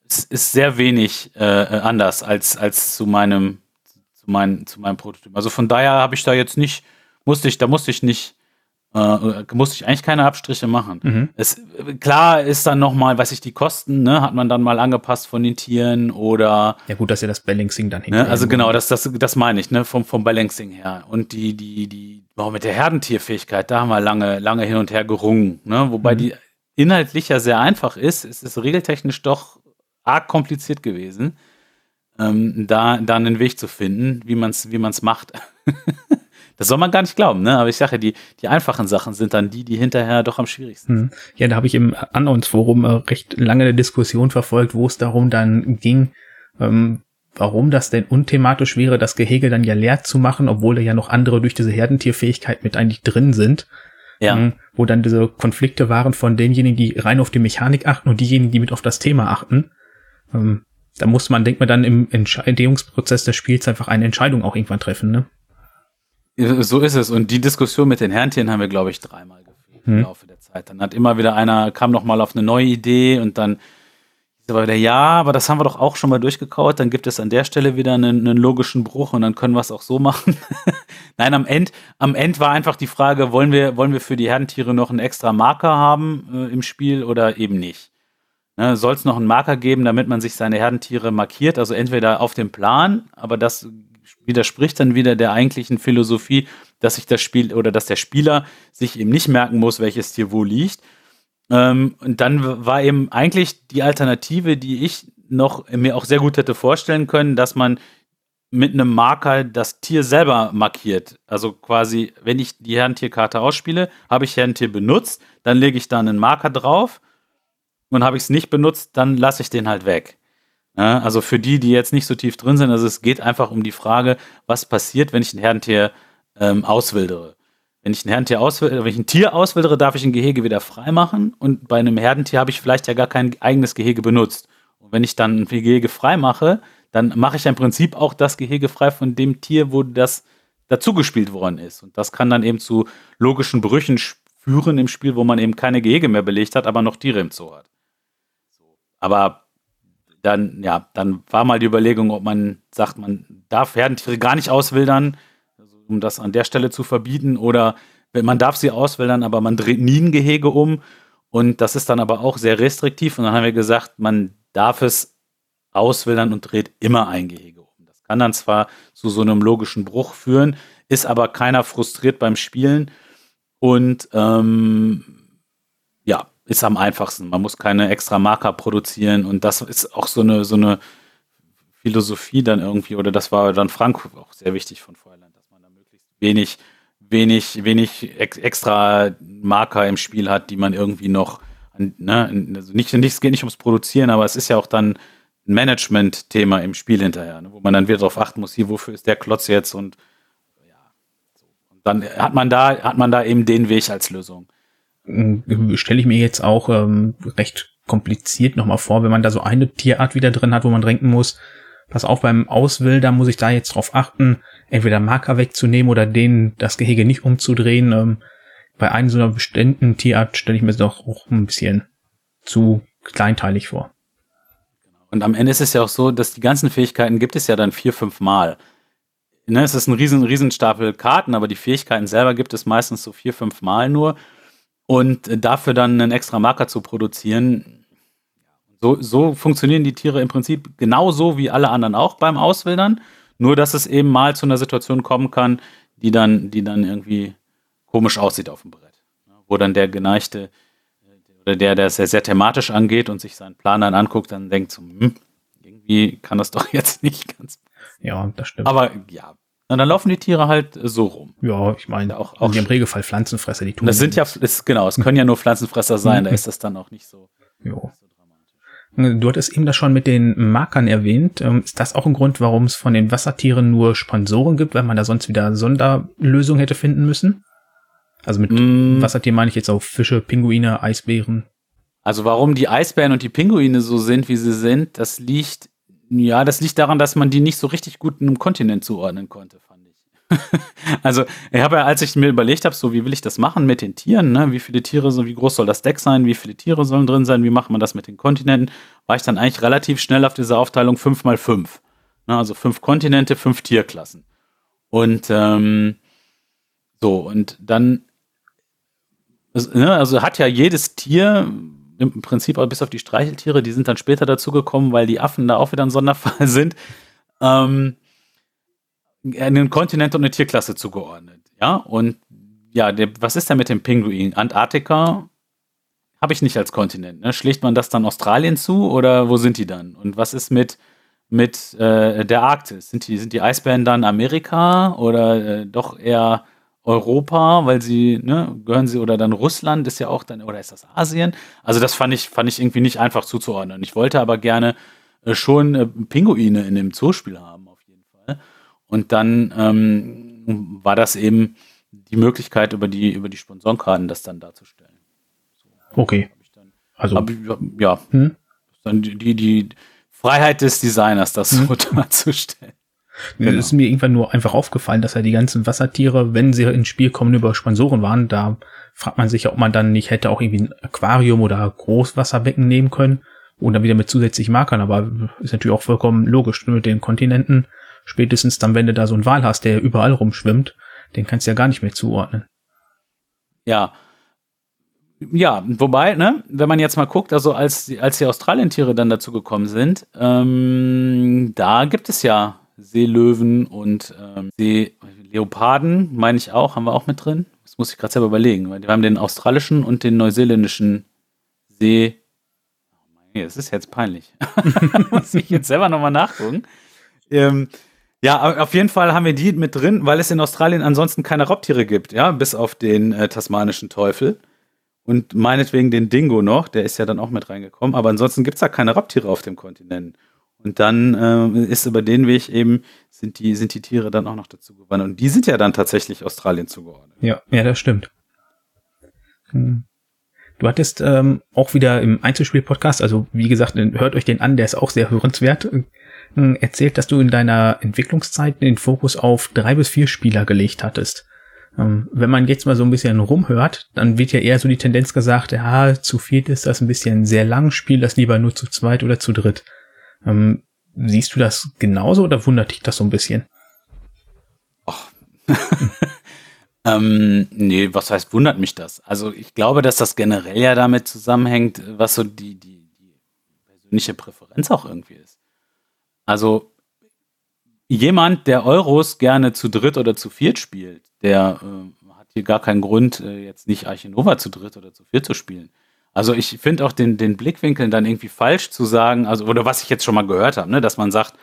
ist, ist sehr wenig äh, anders als, als zu meinem mein, zu meinem Prototyp. Also von daher habe ich da jetzt nicht, musste ich, da musste ich nicht, äh, musste ich eigentlich keine Abstriche machen. Mhm. Es, klar ist dann nochmal, weiß ich, die Kosten, ne, hat man dann mal angepasst von den Tieren oder. Ja, gut, dass ihr das Balancing dann ne, Also genau, das, das, das meine ich, ne, vom, vom Balancing her. Und die, die, die, wow, mit der Herdentierfähigkeit, da haben wir lange, lange hin und her gerungen, ne, wobei mhm. die inhaltlich ja sehr einfach ist, ist es regeltechnisch doch arg kompliziert gewesen ähm, da, da einen Weg zu finden, wie man es wie man's macht. das soll man gar nicht glauben, ne? Aber ich sage, die, die einfachen Sachen sind dann die, die hinterher doch am schwierigsten sind. Hm. Ja, da habe ich im Unknowns-Forum äh, recht lange eine Diskussion verfolgt, wo es darum dann ging, ähm, warum das denn unthematisch wäre, das Gehege dann ja leer zu machen, obwohl da ja noch andere durch diese Herdentierfähigkeit mit eigentlich drin sind. Ja. Ähm, wo dann diese Konflikte waren von denjenigen, die rein auf die Mechanik achten und diejenigen, die mit auf das Thema achten. Ähm, da muss man, denkt man dann im Entscheidungsprozess des Spiels einfach eine Entscheidung auch irgendwann treffen, ne? So ist es. Und die Diskussion mit den Herrentieren haben wir, glaube ich, dreimal geführt hm. im Laufe der Zeit. Dann hat immer wieder einer, kam noch mal auf eine neue Idee und dann ist aber wieder, ja, aber das haben wir doch auch schon mal durchgekaut. Dann gibt es an der Stelle wieder einen, einen logischen Bruch und dann können wir es auch so machen. Nein, am Ende, am Ende war einfach die Frage, wollen wir, wollen wir für die Herdentiere noch einen extra Marker haben äh, im Spiel oder eben nicht? Ne, Soll es noch einen Marker geben, damit man sich seine Herdentiere markiert? Also entweder auf dem Plan, aber das widerspricht dann wieder der eigentlichen Philosophie, dass sich das Spiel oder dass der Spieler sich eben nicht merken muss, welches Tier wo liegt. Ähm, und dann war eben eigentlich die Alternative, die ich noch mir auch sehr gut hätte vorstellen können, dass man mit einem Marker das Tier selber markiert. Also quasi, wenn ich die Herrentierkarte ausspiele, habe ich Herrentier benutzt, dann lege ich da einen Marker drauf und habe ich es nicht benutzt, dann lasse ich den halt weg. Ja, also für die, die jetzt nicht so tief drin sind, also es geht einfach um die Frage, was passiert, wenn ich ein Herdentier ähm, auswildere. Wenn ich ein Herdentier auswildere, wenn ich ein Tier auswildere, darf ich ein Gehege wieder freimachen und bei einem Herdentier habe ich vielleicht ja gar kein eigenes Gehege benutzt. Und wenn ich dann ein Gehege frei mache, dann mache ich im Prinzip auch das Gehege frei von dem Tier, wo das dazugespielt worden ist. Und das kann dann eben zu logischen Brüchen führen im Spiel, wo man eben keine Gehege mehr belegt hat, aber noch Tiere im Zoo hat. Aber dann, ja, dann war mal die Überlegung, ob man sagt, man darf Herdentiere gar nicht auswildern, also um das an der Stelle zu verbieten, oder man darf sie auswildern, aber man dreht nie ein Gehege um. Und das ist dann aber auch sehr restriktiv. Und dann haben wir gesagt, man darf es auswildern und dreht immer ein Gehege um. Das kann dann zwar zu so einem logischen Bruch führen, ist aber keiner frustriert beim Spielen und ähm, ist am einfachsten. Man muss keine extra Marker produzieren und das ist auch so eine, so eine Philosophie dann irgendwie, oder das war dann Frank auch sehr wichtig von Feuerland, dass man da möglichst wenig, wenig, wenig ex extra Marker im Spiel hat, die man irgendwie noch, ne, also nicht, nicht, es geht nicht ums Produzieren, aber es ist ja auch dann ein Management-Thema im Spiel hinterher, ne, wo man dann wieder darauf achten muss, hier, wofür ist der Klotz jetzt und ja, so. und dann hat man da, hat man da eben den Weg als Lösung. Hm, stelle ich mir jetzt auch ähm, recht kompliziert nochmal vor, wenn man da so eine Tierart wieder drin hat, wo man denken muss, pass auf, beim Auswilder muss ich da jetzt drauf achten, entweder Marker wegzunehmen oder den das Gehege nicht umzudrehen. Ähm, bei einer so einer bestimmten Tierart stelle ich mir das doch auch ein bisschen zu kleinteilig vor. Und am Ende ist es ja auch so, dass die ganzen Fähigkeiten gibt es ja dann vier, fünf Mal. Ne, es ist ein riesen, riesen Stapel Karten, aber die Fähigkeiten selber gibt es meistens so vier, fünf Mal nur. Und dafür dann einen extra Marker zu produzieren, so, so funktionieren die Tiere im Prinzip genauso wie alle anderen auch beim Auswildern. Nur, dass es eben mal zu einer Situation kommen kann, die dann, die dann irgendwie komisch aussieht auf dem Brett. Wo dann der geneigte oder der, der es sehr, sehr thematisch angeht und sich seinen Plan dann anguckt, dann denkt so, hm, irgendwie kann das doch jetzt nicht ganz. Ja, das stimmt. Aber ja, und dann laufen die Tiere halt so rum. Ja, ich meine, auch, auch im Regelfall Pflanzenfresser, die tun. Das sind ja, ist, genau, es können ja nur Pflanzenfresser sein, da ist das dann auch nicht so. Jo. Du hattest eben das schon mit den Markern erwähnt. Ähm, ist das auch ein Grund, warum es von den Wassertieren nur Sponsoren gibt, weil man da sonst wieder Sonderlösungen hätte finden müssen? Also mit mm. Wassertieren meine ich jetzt auch Fische, Pinguine, Eisbären. Also warum die Eisbären und die Pinguine so sind, wie sie sind, das liegt, ja, das liegt daran, dass man die nicht so richtig gut einem Kontinent zuordnen konnte, fand also, ich habe ja, als ich mir überlegt habe, so wie will ich das machen mit den Tieren, ne? wie viele Tiere, so wie groß soll das Deck sein, wie viele Tiere sollen drin sein, wie macht man das mit den Kontinenten, war ich dann eigentlich relativ schnell auf dieser Aufteilung 5 mal 5. Ne? Also fünf Kontinente, fünf Tierklassen. Und ähm, so, und dann, ne, also hat ja jedes Tier im Prinzip bis auf die Streicheltiere, die sind dann später dazugekommen, weil die Affen da auch wieder ein Sonderfall sind. Ähm, einen Kontinent und eine Tierklasse zugeordnet. Ja, und ja, der, was ist denn mit dem Pinguin? Antarktika habe ich nicht als Kontinent. Ne? Schlägt man das dann Australien zu oder wo sind die dann? Und was ist mit, mit äh, der Arktis? Sind die, sind die Eisbären dann Amerika oder äh, doch eher Europa, weil sie, ne, gehören sie oder dann Russland ist ja auch dann, oder ist das Asien? Also das fand ich, fand ich irgendwie nicht einfach zuzuordnen. Ich wollte aber gerne äh, schon äh, Pinguine in dem Zoospiel haben, auf jeden Fall. Und dann ähm, war das eben die Möglichkeit, über die, über die Sponsorenkarten das dann darzustellen. So, okay. Dann, also, ich, ja, hm? dann die, die, Freiheit des Designers, das hm? so darzustellen. Genau. Es ist mir irgendwann nur einfach aufgefallen, dass ja die ganzen Wassertiere, wenn sie ins Spiel kommen, über Sponsoren waren. Da fragt man sich, ob man dann nicht hätte auch irgendwie ein Aquarium oder Großwasserbecken nehmen können. Oder wieder mit zusätzlichen Markern. Aber ist natürlich auch vollkommen logisch mit den Kontinenten spätestens dann, wenn du da so einen Wal hast, der überall rumschwimmt, den kannst du ja gar nicht mehr zuordnen. Ja. Ja, wobei, ne, wenn man jetzt mal guckt, also als, als die Australientiere dann dazu gekommen sind, ähm, da gibt es ja Seelöwen und ähm, Seeleoparden, meine ich auch, haben wir auch mit drin. Das muss ich gerade selber überlegen, weil wir haben den australischen und den neuseeländischen See. Oh mein, das ist jetzt peinlich. muss ich jetzt selber nochmal nachgucken. Ähm, ja, auf jeden Fall haben wir die mit drin, weil es in Australien ansonsten keine Raubtiere gibt, ja, bis auf den äh, tasmanischen Teufel. Und meinetwegen den Dingo noch, der ist ja dann auch mit reingekommen. Aber ansonsten gibt es da keine Raubtiere auf dem Kontinent. Und dann äh, ist über den Weg eben, sind die, sind die Tiere dann auch noch dazu gewandert. Und die sind ja dann tatsächlich Australien zugeordnet. Ja, ja, das stimmt. Hm. Du hattest ähm, auch wieder im Einzelspiel-Podcast, also wie gesagt, hört euch den an, der ist auch sehr hörenswert, erzählt, dass du in deiner Entwicklungszeit den Fokus auf drei bis vier Spieler gelegt hattest. Ähm, wenn man jetzt mal so ein bisschen rumhört, dann wird ja eher so die Tendenz gesagt, ja, zu viert ist das ein bisschen sehr lang, spiel das lieber nur zu zweit oder zu dritt. Ähm, siehst du das genauso oder wundert dich das so ein bisschen? ähm, nee, was heißt wundert mich das? Also ich glaube, dass das generell ja damit zusammenhängt, was so die, die, die persönliche Präferenz auch irgendwie ist. Also jemand, der Euros gerne zu dritt oder zu viert spielt, der äh, hat hier gar keinen Grund, äh, jetzt nicht Archinova zu dritt oder zu viert zu spielen. Also ich finde auch den, den Blickwinkel dann irgendwie falsch zu sagen, also oder was ich jetzt schon mal gehört habe, ne, dass man sagt,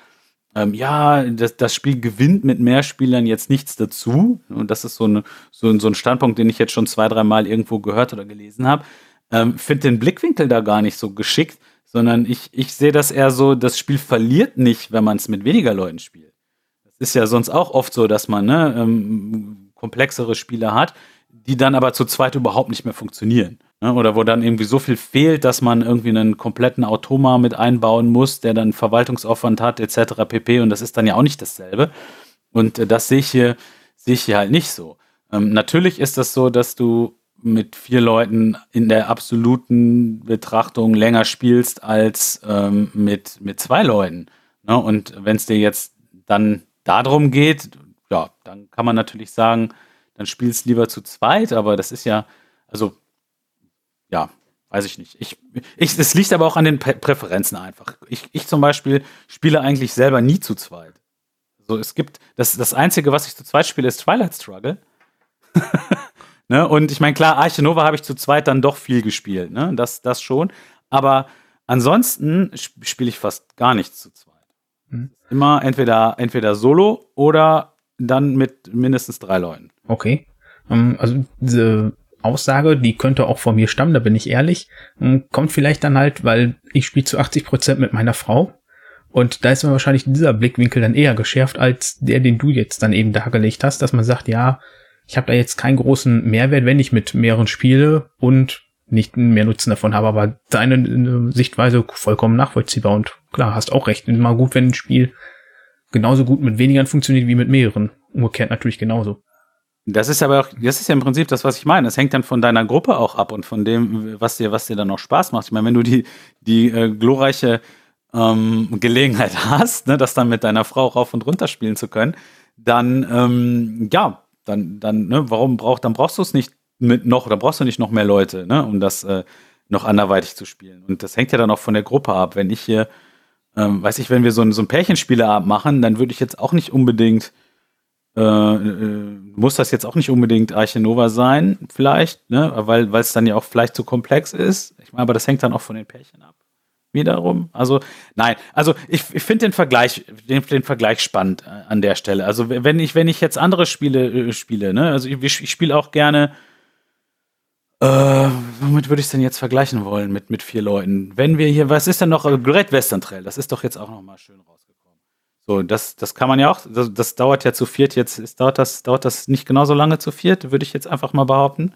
ähm, ja, das, das Spiel gewinnt mit mehr Spielern jetzt nichts dazu. Und das ist so, eine, so, so ein Standpunkt, den ich jetzt schon zwei, dreimal irgendwo gehört oder gelesen habe. Ähm, finde den Blickwinkel da gar nicht so geschickt, sondern ich, ich sehe das eher so, das Spiel verliert nicht, wenn man es mit weniger Leuten spielt. Das ist ja sonst auch oft so, dass man ne, ähm, komplexere Spiele hat, die dann aber zu zweit überhaupt nicht mehr funktionieren. Ne? Oder wo dann irgendwie so viel fehlt, dass man irgendwie einen kompletten Automa mit einbauen muss, der dann Verwaltungsaufwand hat, etc. pp. Und das ist dann ja auch nicht dasselbe. Und äh, das sehe ich hier, sehe ich hier halt nicht so. Ähm, natürlich ist das so, dass du mit vier Leuten in der absoluten Betrachtung länger spielst als ähm, mit, mit zwei Leuten. Ne? Und wenn es dir jetzt dann darum geht, ja, dann kann man natürlich sagen, dann spielst lieber zu zweit, aber das ist ja, also ja, weiß ich nicht. Ich, ich, es liegt aber auch an den Prä Präferenzen einfach. Ich, ich zum Beispiel spiele eigentlich selber nie zu zweit. So, es gibt, das, das Einzige, was ich zu zweit spiele, ist Twilight Struggle. ne? Und ich meine, klar, Arche Nova habe ich zu zweit dann doch viel gespielt, ne? Das, das schon. Aber ansonsten spiele ich fast gar nichts zu zweit. Mhm. Immer entweder, entweder solo oder dann mit mindestens drei Leuten. Okay. Um, ähm, also diese Aussage, die könnte auch von mir stammen, da bin ich ehrlich, hm, kommt vielleicht dann halt, weil ich spiele zu 80 Prozent mit meiner Frau und da ist mir wahrscheinlich dieser Blickwinkel dann eher geschärft als der, den du jetzt dann eben dargelegt hast, dass man sagt, ja, ich habe da jetzt keinen großen Mehrwert, wenn ich mit mehreren spiele und nicht mehr Nutzen davon habe, aber deine Sichtweise vollkommen nachvollziehbar und klar, hast auch recht, immer gut, wenn ein Spiel genauso gut mit wenigeren funktioniert wie mit mehreren. Umgekehrt natürlich genauso. Das ist aber auch, das ist ja im Prinzip das, was ich meine. Das hängt dann von deiner Gruppe auch ab und von dem, was dir, was dir dann noch Spaß macht. Ich meine, wenn du die, die äh, glorreiche ähm, Gelegenheit hast, ne, das dann mit deiner Frau rauf und runter spielen zu können, dann ähm, ja, dann, dann, ne, warum braucht, dann brauchst du es nicht mit noch, oder brauchst du nicht noch mehr Leute, ne, um das äh, noch anderweitig zu spielen. Und das hängt ja dann auch von der Gruppe ab. Wenn ich hier, ähm, weiß ich, wenn wir so ein, so ein Pärchenspieleabend machen, dann würde ich jetzt auch nicht unbedingt äh, äh, muss das jetzt auch nicht unbedingt Arche Nova sein, vielleicht, ne? weil es dann ja auch vielleicht zu komplex ist. Ich meine, aber das hängt dann auch von den Pärchen ab. Wiederum. Also, nein, also ich, ich finde den Vergleich, den, den Vergleich spannend äh, an der Stelle. Also, wenn ich, wenn ich jetzt andere Spiele äh, spiele, ne, also ich, ich spiele auch gerne, äh, womit würde ich es denn jetzt vergleichen wollen mit, mit vier Leuten? Wenn wir hier, was ist denn noch, Great Western Trail, das ist doch jetzt auch noch mal schön raus. So, das, das kann man ja auch, das, das dauert ja zu viert jetzt, ist, dauert, das, dauert das nicht genauso lange zu viert, würde ich jetzt einfach mal behaupten.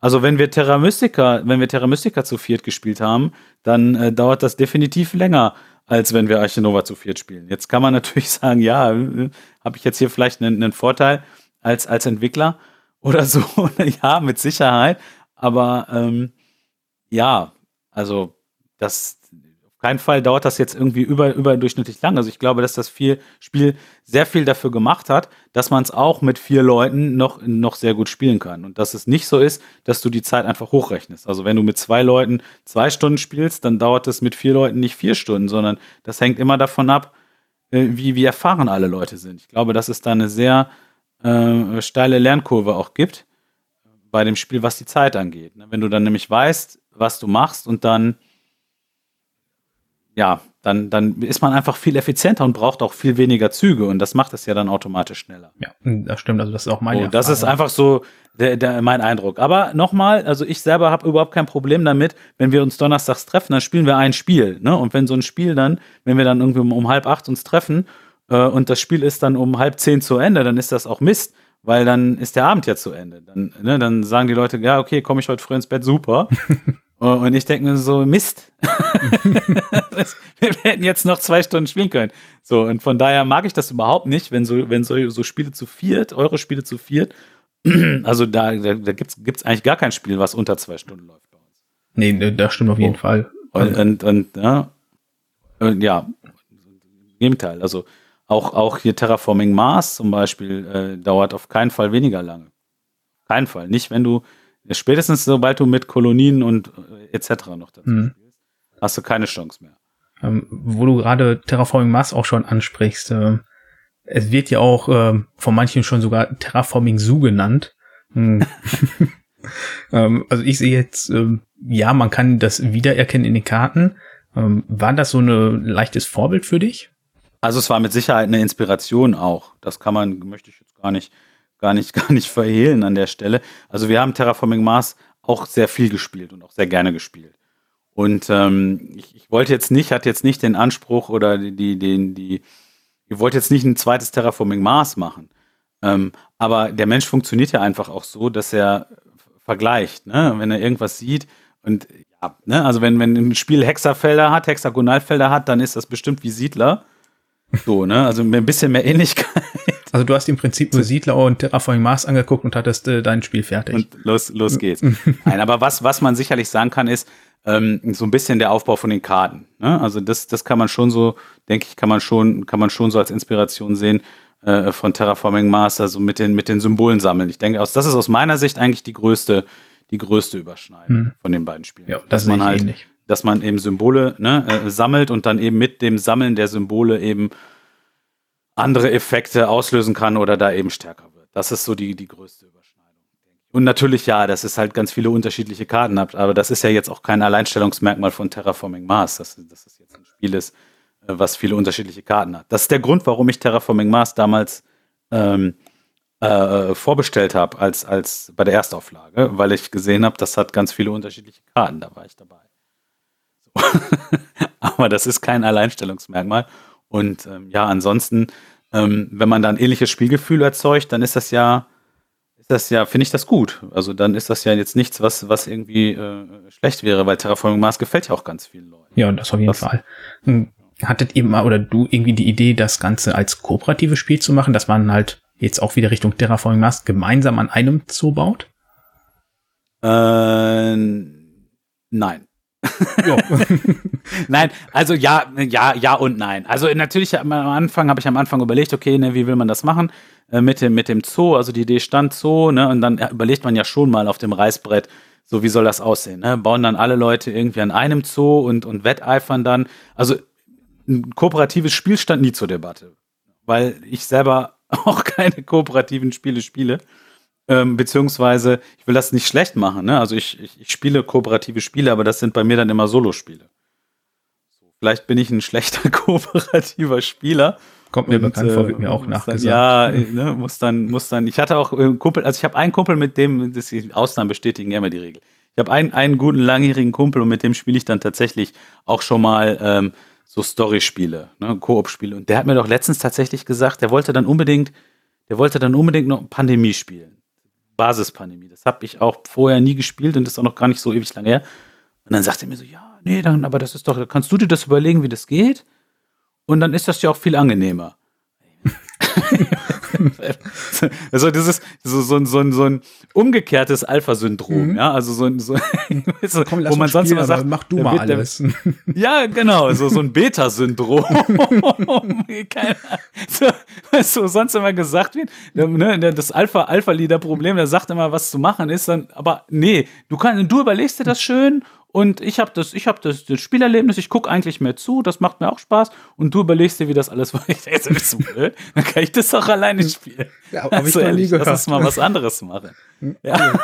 Also wenn wir Terra Mystica, wenn wir Terra Mystica zu viert gespielt haben, dann äh, dauert das definitiv länger, als wenn wir Arche Nova zu viert spielen. Jetzt kann man natürlich sagen, ja, äh, habe ich jetzt hier vielleicht einen, einen Vorteil als, als Entwickler oder so. ja, mit Sicherheit. Aber ähm, ja, also das, keinen Fall dauert das jetzt irgendwie über, überdurchschnittlich lang. Also ich glaube, dass das viel, Spiel sehr viel dafür gemacht hat, dass man es auch mit vier Leuten noch, noch sehr gut spielen kann. Und dass es nicht so ist, dass du die Zeit einfach hochrechnest. Also wenn du mit zwei Leuten zwei Stunden spielst, dann dauert es mit vier Leuten nicht vier Stunden, sondern das hängt immer davon ab, äh, wie, wie erfahren alle Leute sind. Ich glaube, dass es da eine sehr äh, steile Lernkurve auch gibt bei dem Spiel, was die Zeit angeht. Wenn du dann nämlich weißt, was du machst und dann ja, dann, dann ist man einfach viel effizienter und braucht auch viel weniger Züge und das macht es ja dann automatisch schneller. Ja, das stimmt. Also das ist auch mein. Oh, das ist einfach so der, der, mein Eindruck. Aber nochmal, also ich selber habe überhaupt kein Problem damit, wenn wir uns donnerstags treffen, dann spielen wir ein Spiel. Ne? Und wenn so ein Spiel dann, wenn wir dann irgendwie um, um halb acht uns treffen äh, und das Spiel ist dann um halb zehn zu Ende, dann ist das auch Mist weil dann ist der Abend ja zu Ende. Dann, ne, dann sagen die Leute, ja, okay, komme ich heute früh ins Bett, super. Und ich denke mir so, Mist. wir hätten jetzt noch zwei Stunden spielen können. So, und von daher mag ich das überhaupt nicht, wenn so, wenn so, so Spiele zu viert, eure Spiele zu viert, also da, da, da gibt es eigentlich gar kein Spiel, was unter zwei Stunden läuft bei uns. Nee, das stimmt auf jeden oh. Fall. Und, und, und, ja, und ja, im Gegenteil. Also auch, auch hier Terraforming Mars zum Beispiel äh, dauert auf keinen Fall weniger lange. Keinen Fall. Nicht, wenn du Spätestens sobald du mit Kolonien und äh, etc. noch dazu mhm. spielst, hast du keine Chance mehr. Ähm, wo du gerade Terraforming Mars auch schon ansprichst, äh, es wird ja auch äh, von manchen schon sogar Terraforming Zoo genannt. Hm. ähm, also ich sehe jetzt, ähm, ja, man kann das wiedererkennen in den Karten. Ähm, war das so ein leichtes Vorbild für dich? Also es war mit Sicherheit eine Inspiration auch. Das kann man, möchte ich jetzt gar nicht, gar nicht, gar nicht verhehlen an der Stelle. Also wir haben Terraforming Mars auch sehr viel gespielt und auch sehr gerne gespielt. Und ähm, ich, ich wollte jetzt nicht, hatte jetzt nicht den Anspruch oder die, den, die, ich wollte jetzt nicht ein zweites Terraforming Mars machen. Ähm, aber der Mensch funktioniert ja einfach auch so, dass er vergleicht, ne? Wenn er irgendwas sieht und ja, ne? also wenn, wenn ein Spiel Hexafelder hat, Hexagonalfelder hat, dann ist das bestimmt wie Siedler. So, ne? Also ein bisschen mehr Ähnlichkeit. Also du hast im Prinzip nur Siedler und Terraforming Mars angeguckt und hattest äh, dein Spiel fertig. Und los, los geht's. Nein, aber was, was man sicherlich sagen kann, ist, ähm, so ein bisschen der Aufbau von den Karten. Ne? Also das, das kann man schon so, denke ich, kann man schon, kann man schon so als Inspiration sehen äh, von Terraforming Mars, also mit den, mit den Symbolen sammeln. Ich denke, aus, das ist aus meiner Sicht eigentlich die größte, die größte Überschneidung hm. von den beiden Spielen. Ja, das dass man halt, ähnlich. dass man eben Symbole ne, äh, sammelt und dann eben mit dem Sammeln der Symbole eben andere Effekte auslösen kann oder da eben stärker wird. Das ist so die, die größte Überschneidung. Und natürlich, ja, dass es halt ganz viele unterschiedliche Karten habt, aber das ist ja jetzt auch kein Alleinstellungsmerkmal von Terraforming Mars, dass, dass es jetzt ein Spiel ist, äh, was viele unterschiedliche Karten hat. Das ist der Grund, warum ich Terraforming Mars damals ähm, äh, vorbestellt habe als, als bei der Erstauflage, weil ich gesehen habe, das hat ganz viele unterschiedliche Karten, da war ich dabei. So. aber das ist kein Alleinstellungsmerkmal. Und ähm, ja, ansonsten, ähm, wenn man dann ähnliches Spielgefühl erzeugt, dann ist das ja das ja, finde ich das gut. Also dann ist das ja jetzt nichts, was, was irgendwie äh, schlecht wäre, weil Terraforming Mars gefällt ja auch ganz vielen Leuten. Ja, das auf jeden was, Fall. Hm, hattet ihr mal oder du irgendwie die Idee, das Ganze als kooperatives Spiel zu machen, dass man halt jetzt auch wieder Richtung Terraforming Mars gemeinsam an einem Zoo baut? Äh, nein. nein, also ja, ja, ja und nein. Also natürlich am Anfang habe ich am Anfang überlegt, okay, ne, wie will man das machen äh, mit dem mit dem Zoo? Also die Idee stand Zoo, ne, und dann überlegt man ja schon mal auf dem Reißbrett, so wie soll das aussehen? Ne? Bauen dann alle Leute irgendwie an einem Zoo und und wetteifern dann. Also ein kooperatives Spiel stand nie zur Debatte, weil ich selber auch keine kooperativen Spiele spiele. Ähm, beziehungsweise, ich will das nicht schlecht machen, ne? Also ich, ich, ich spiele kooperative Spiele, aber das sind bei mir dann immer Solospiele. Vielleicht bin ich ein schlechter kooperativer Spieler. Kommt mir und, bekannt vor, wird mir auch nachgesagt. Dann, ja, ne, muss dann, muss dann. Ich hatte auch einen Kumpel, also ich habe einen Kumpel, mit dem, das die Ausnahmen bestätigen ja immer die Regel. Ich habe einen, einen guten langjährigen Kumpel und mit dem spiele ich dann tatsächlich auch schon mal ähm, so Story-Spiele, ne, Koop-Spiele. Und der hat mir doch letztens tatsächlich gesagt, der wollte dann unbedingt, der wollte dann unbedingt noch Pandemie spielen. Basispandemie. Das habe ich auch vorher nie gespielt und das ist auch noch gar nicht so ewig lange her. Und dann sagte er mir so, ja, nee, dann, aber das ist doch, kannst du dir das überlegen, wie das geht? Und dann ist das ja auch viel angenehmer. also das ist so, so, so, so ein umgekehrtes Alpha-Syndrom, mhm. ja, also so, so, so Komm, wo man sonst immer sagt, mach du mal alles. Der, ja, genau, so, so ein Beta-Syndrom. so, weißt du, sonst immer gesagt wird, ne, das Alpha-Alpha-Leader-Problem, der sagt immer, was zu machen ist, dann, aber nee, du kannst, du überlegst dir das schön und ich habe das, ich habe das, das, Spielerlebnis, ich gucke eigentlich mehr zu, das macht mir auch Spaß. Und du überlegst dir, wie das alles war. Ich denke, ist so blöd. Dann kann ich das auch alleine spielen. Ja, aber also ich ehrlich, lass uns mal was anderes machen. Hm, ja,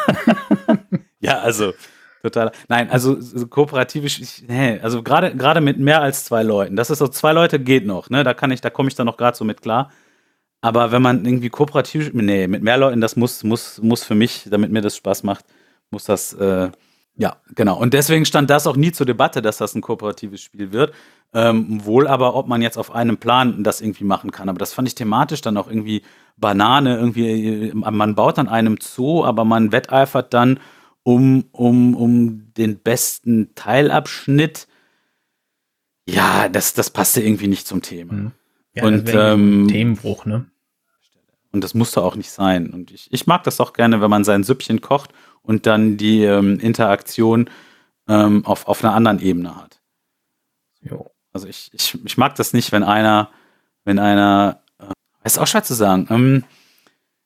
ja also total. Nein, also so kooperative, ich, nee, also gerade gerade mit mehr als zwei Leuten. Das ist so zwei Leute geht noch. Ne, da kann ich, da komme ich dann noch gerade so mit klar. Aber wenn man irgendwie kooperativ, nee, mit mehr Leuten, das muss muss muss für mich, damit mir das Spaß macht, muss das äh, ja, genau. Und deswegen stand das auch nie zur Debatte, dass das ein kooperatives Spiel wird. Ähm, wohl aber, ob man jetzt auf einem Plan das irgendwie machen kann. Aber das fand ich thematisch dann auch irgendwie Banane. Irgendwie, äh, man baut an einem Zoo, aber man wetteifert dann um, um, um den besten Teilabschnitt. Ja, das, das passte irgendwie nicht zum Thema. Mhm. Ja, und ähm, Themenbruch, ne? Und das musste auch nicht sein. Und ich, ich mag das auch gerne, wenn man sein Süppchen kocht und dann die ähm, Interaktion ähm, auf, auf einer anderen Ebene hat. Jo. Also ich, ich, ich mag das nicht, wenn einer, wenn einer, äh, ist auch schwer zu sagen. Ähm,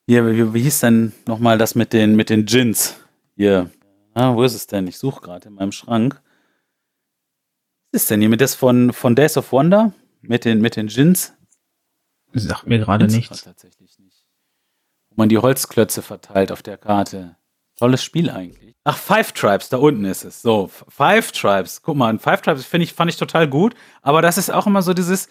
hier, wie, wie hieß denn nochmal das mit den, mit den Gins? Hier, ah, wo ist es denn? Ich suche gerade in meinem Schrank. Was ist denn hier mit das von, von Days of Wonder? Mit den, mit den Gins? Sagt mir gerade nichts. Tatsächlich nicht. Wo man die Holzklötze verteilt auf der Karte. Tolles Spiel eigentlich. Ach, Five Tribes, da unten ist es. So, Five Tribes. Guck mal, Five Tribes finde ich, fand ich total gut. Aber das ist auch immer so dieses,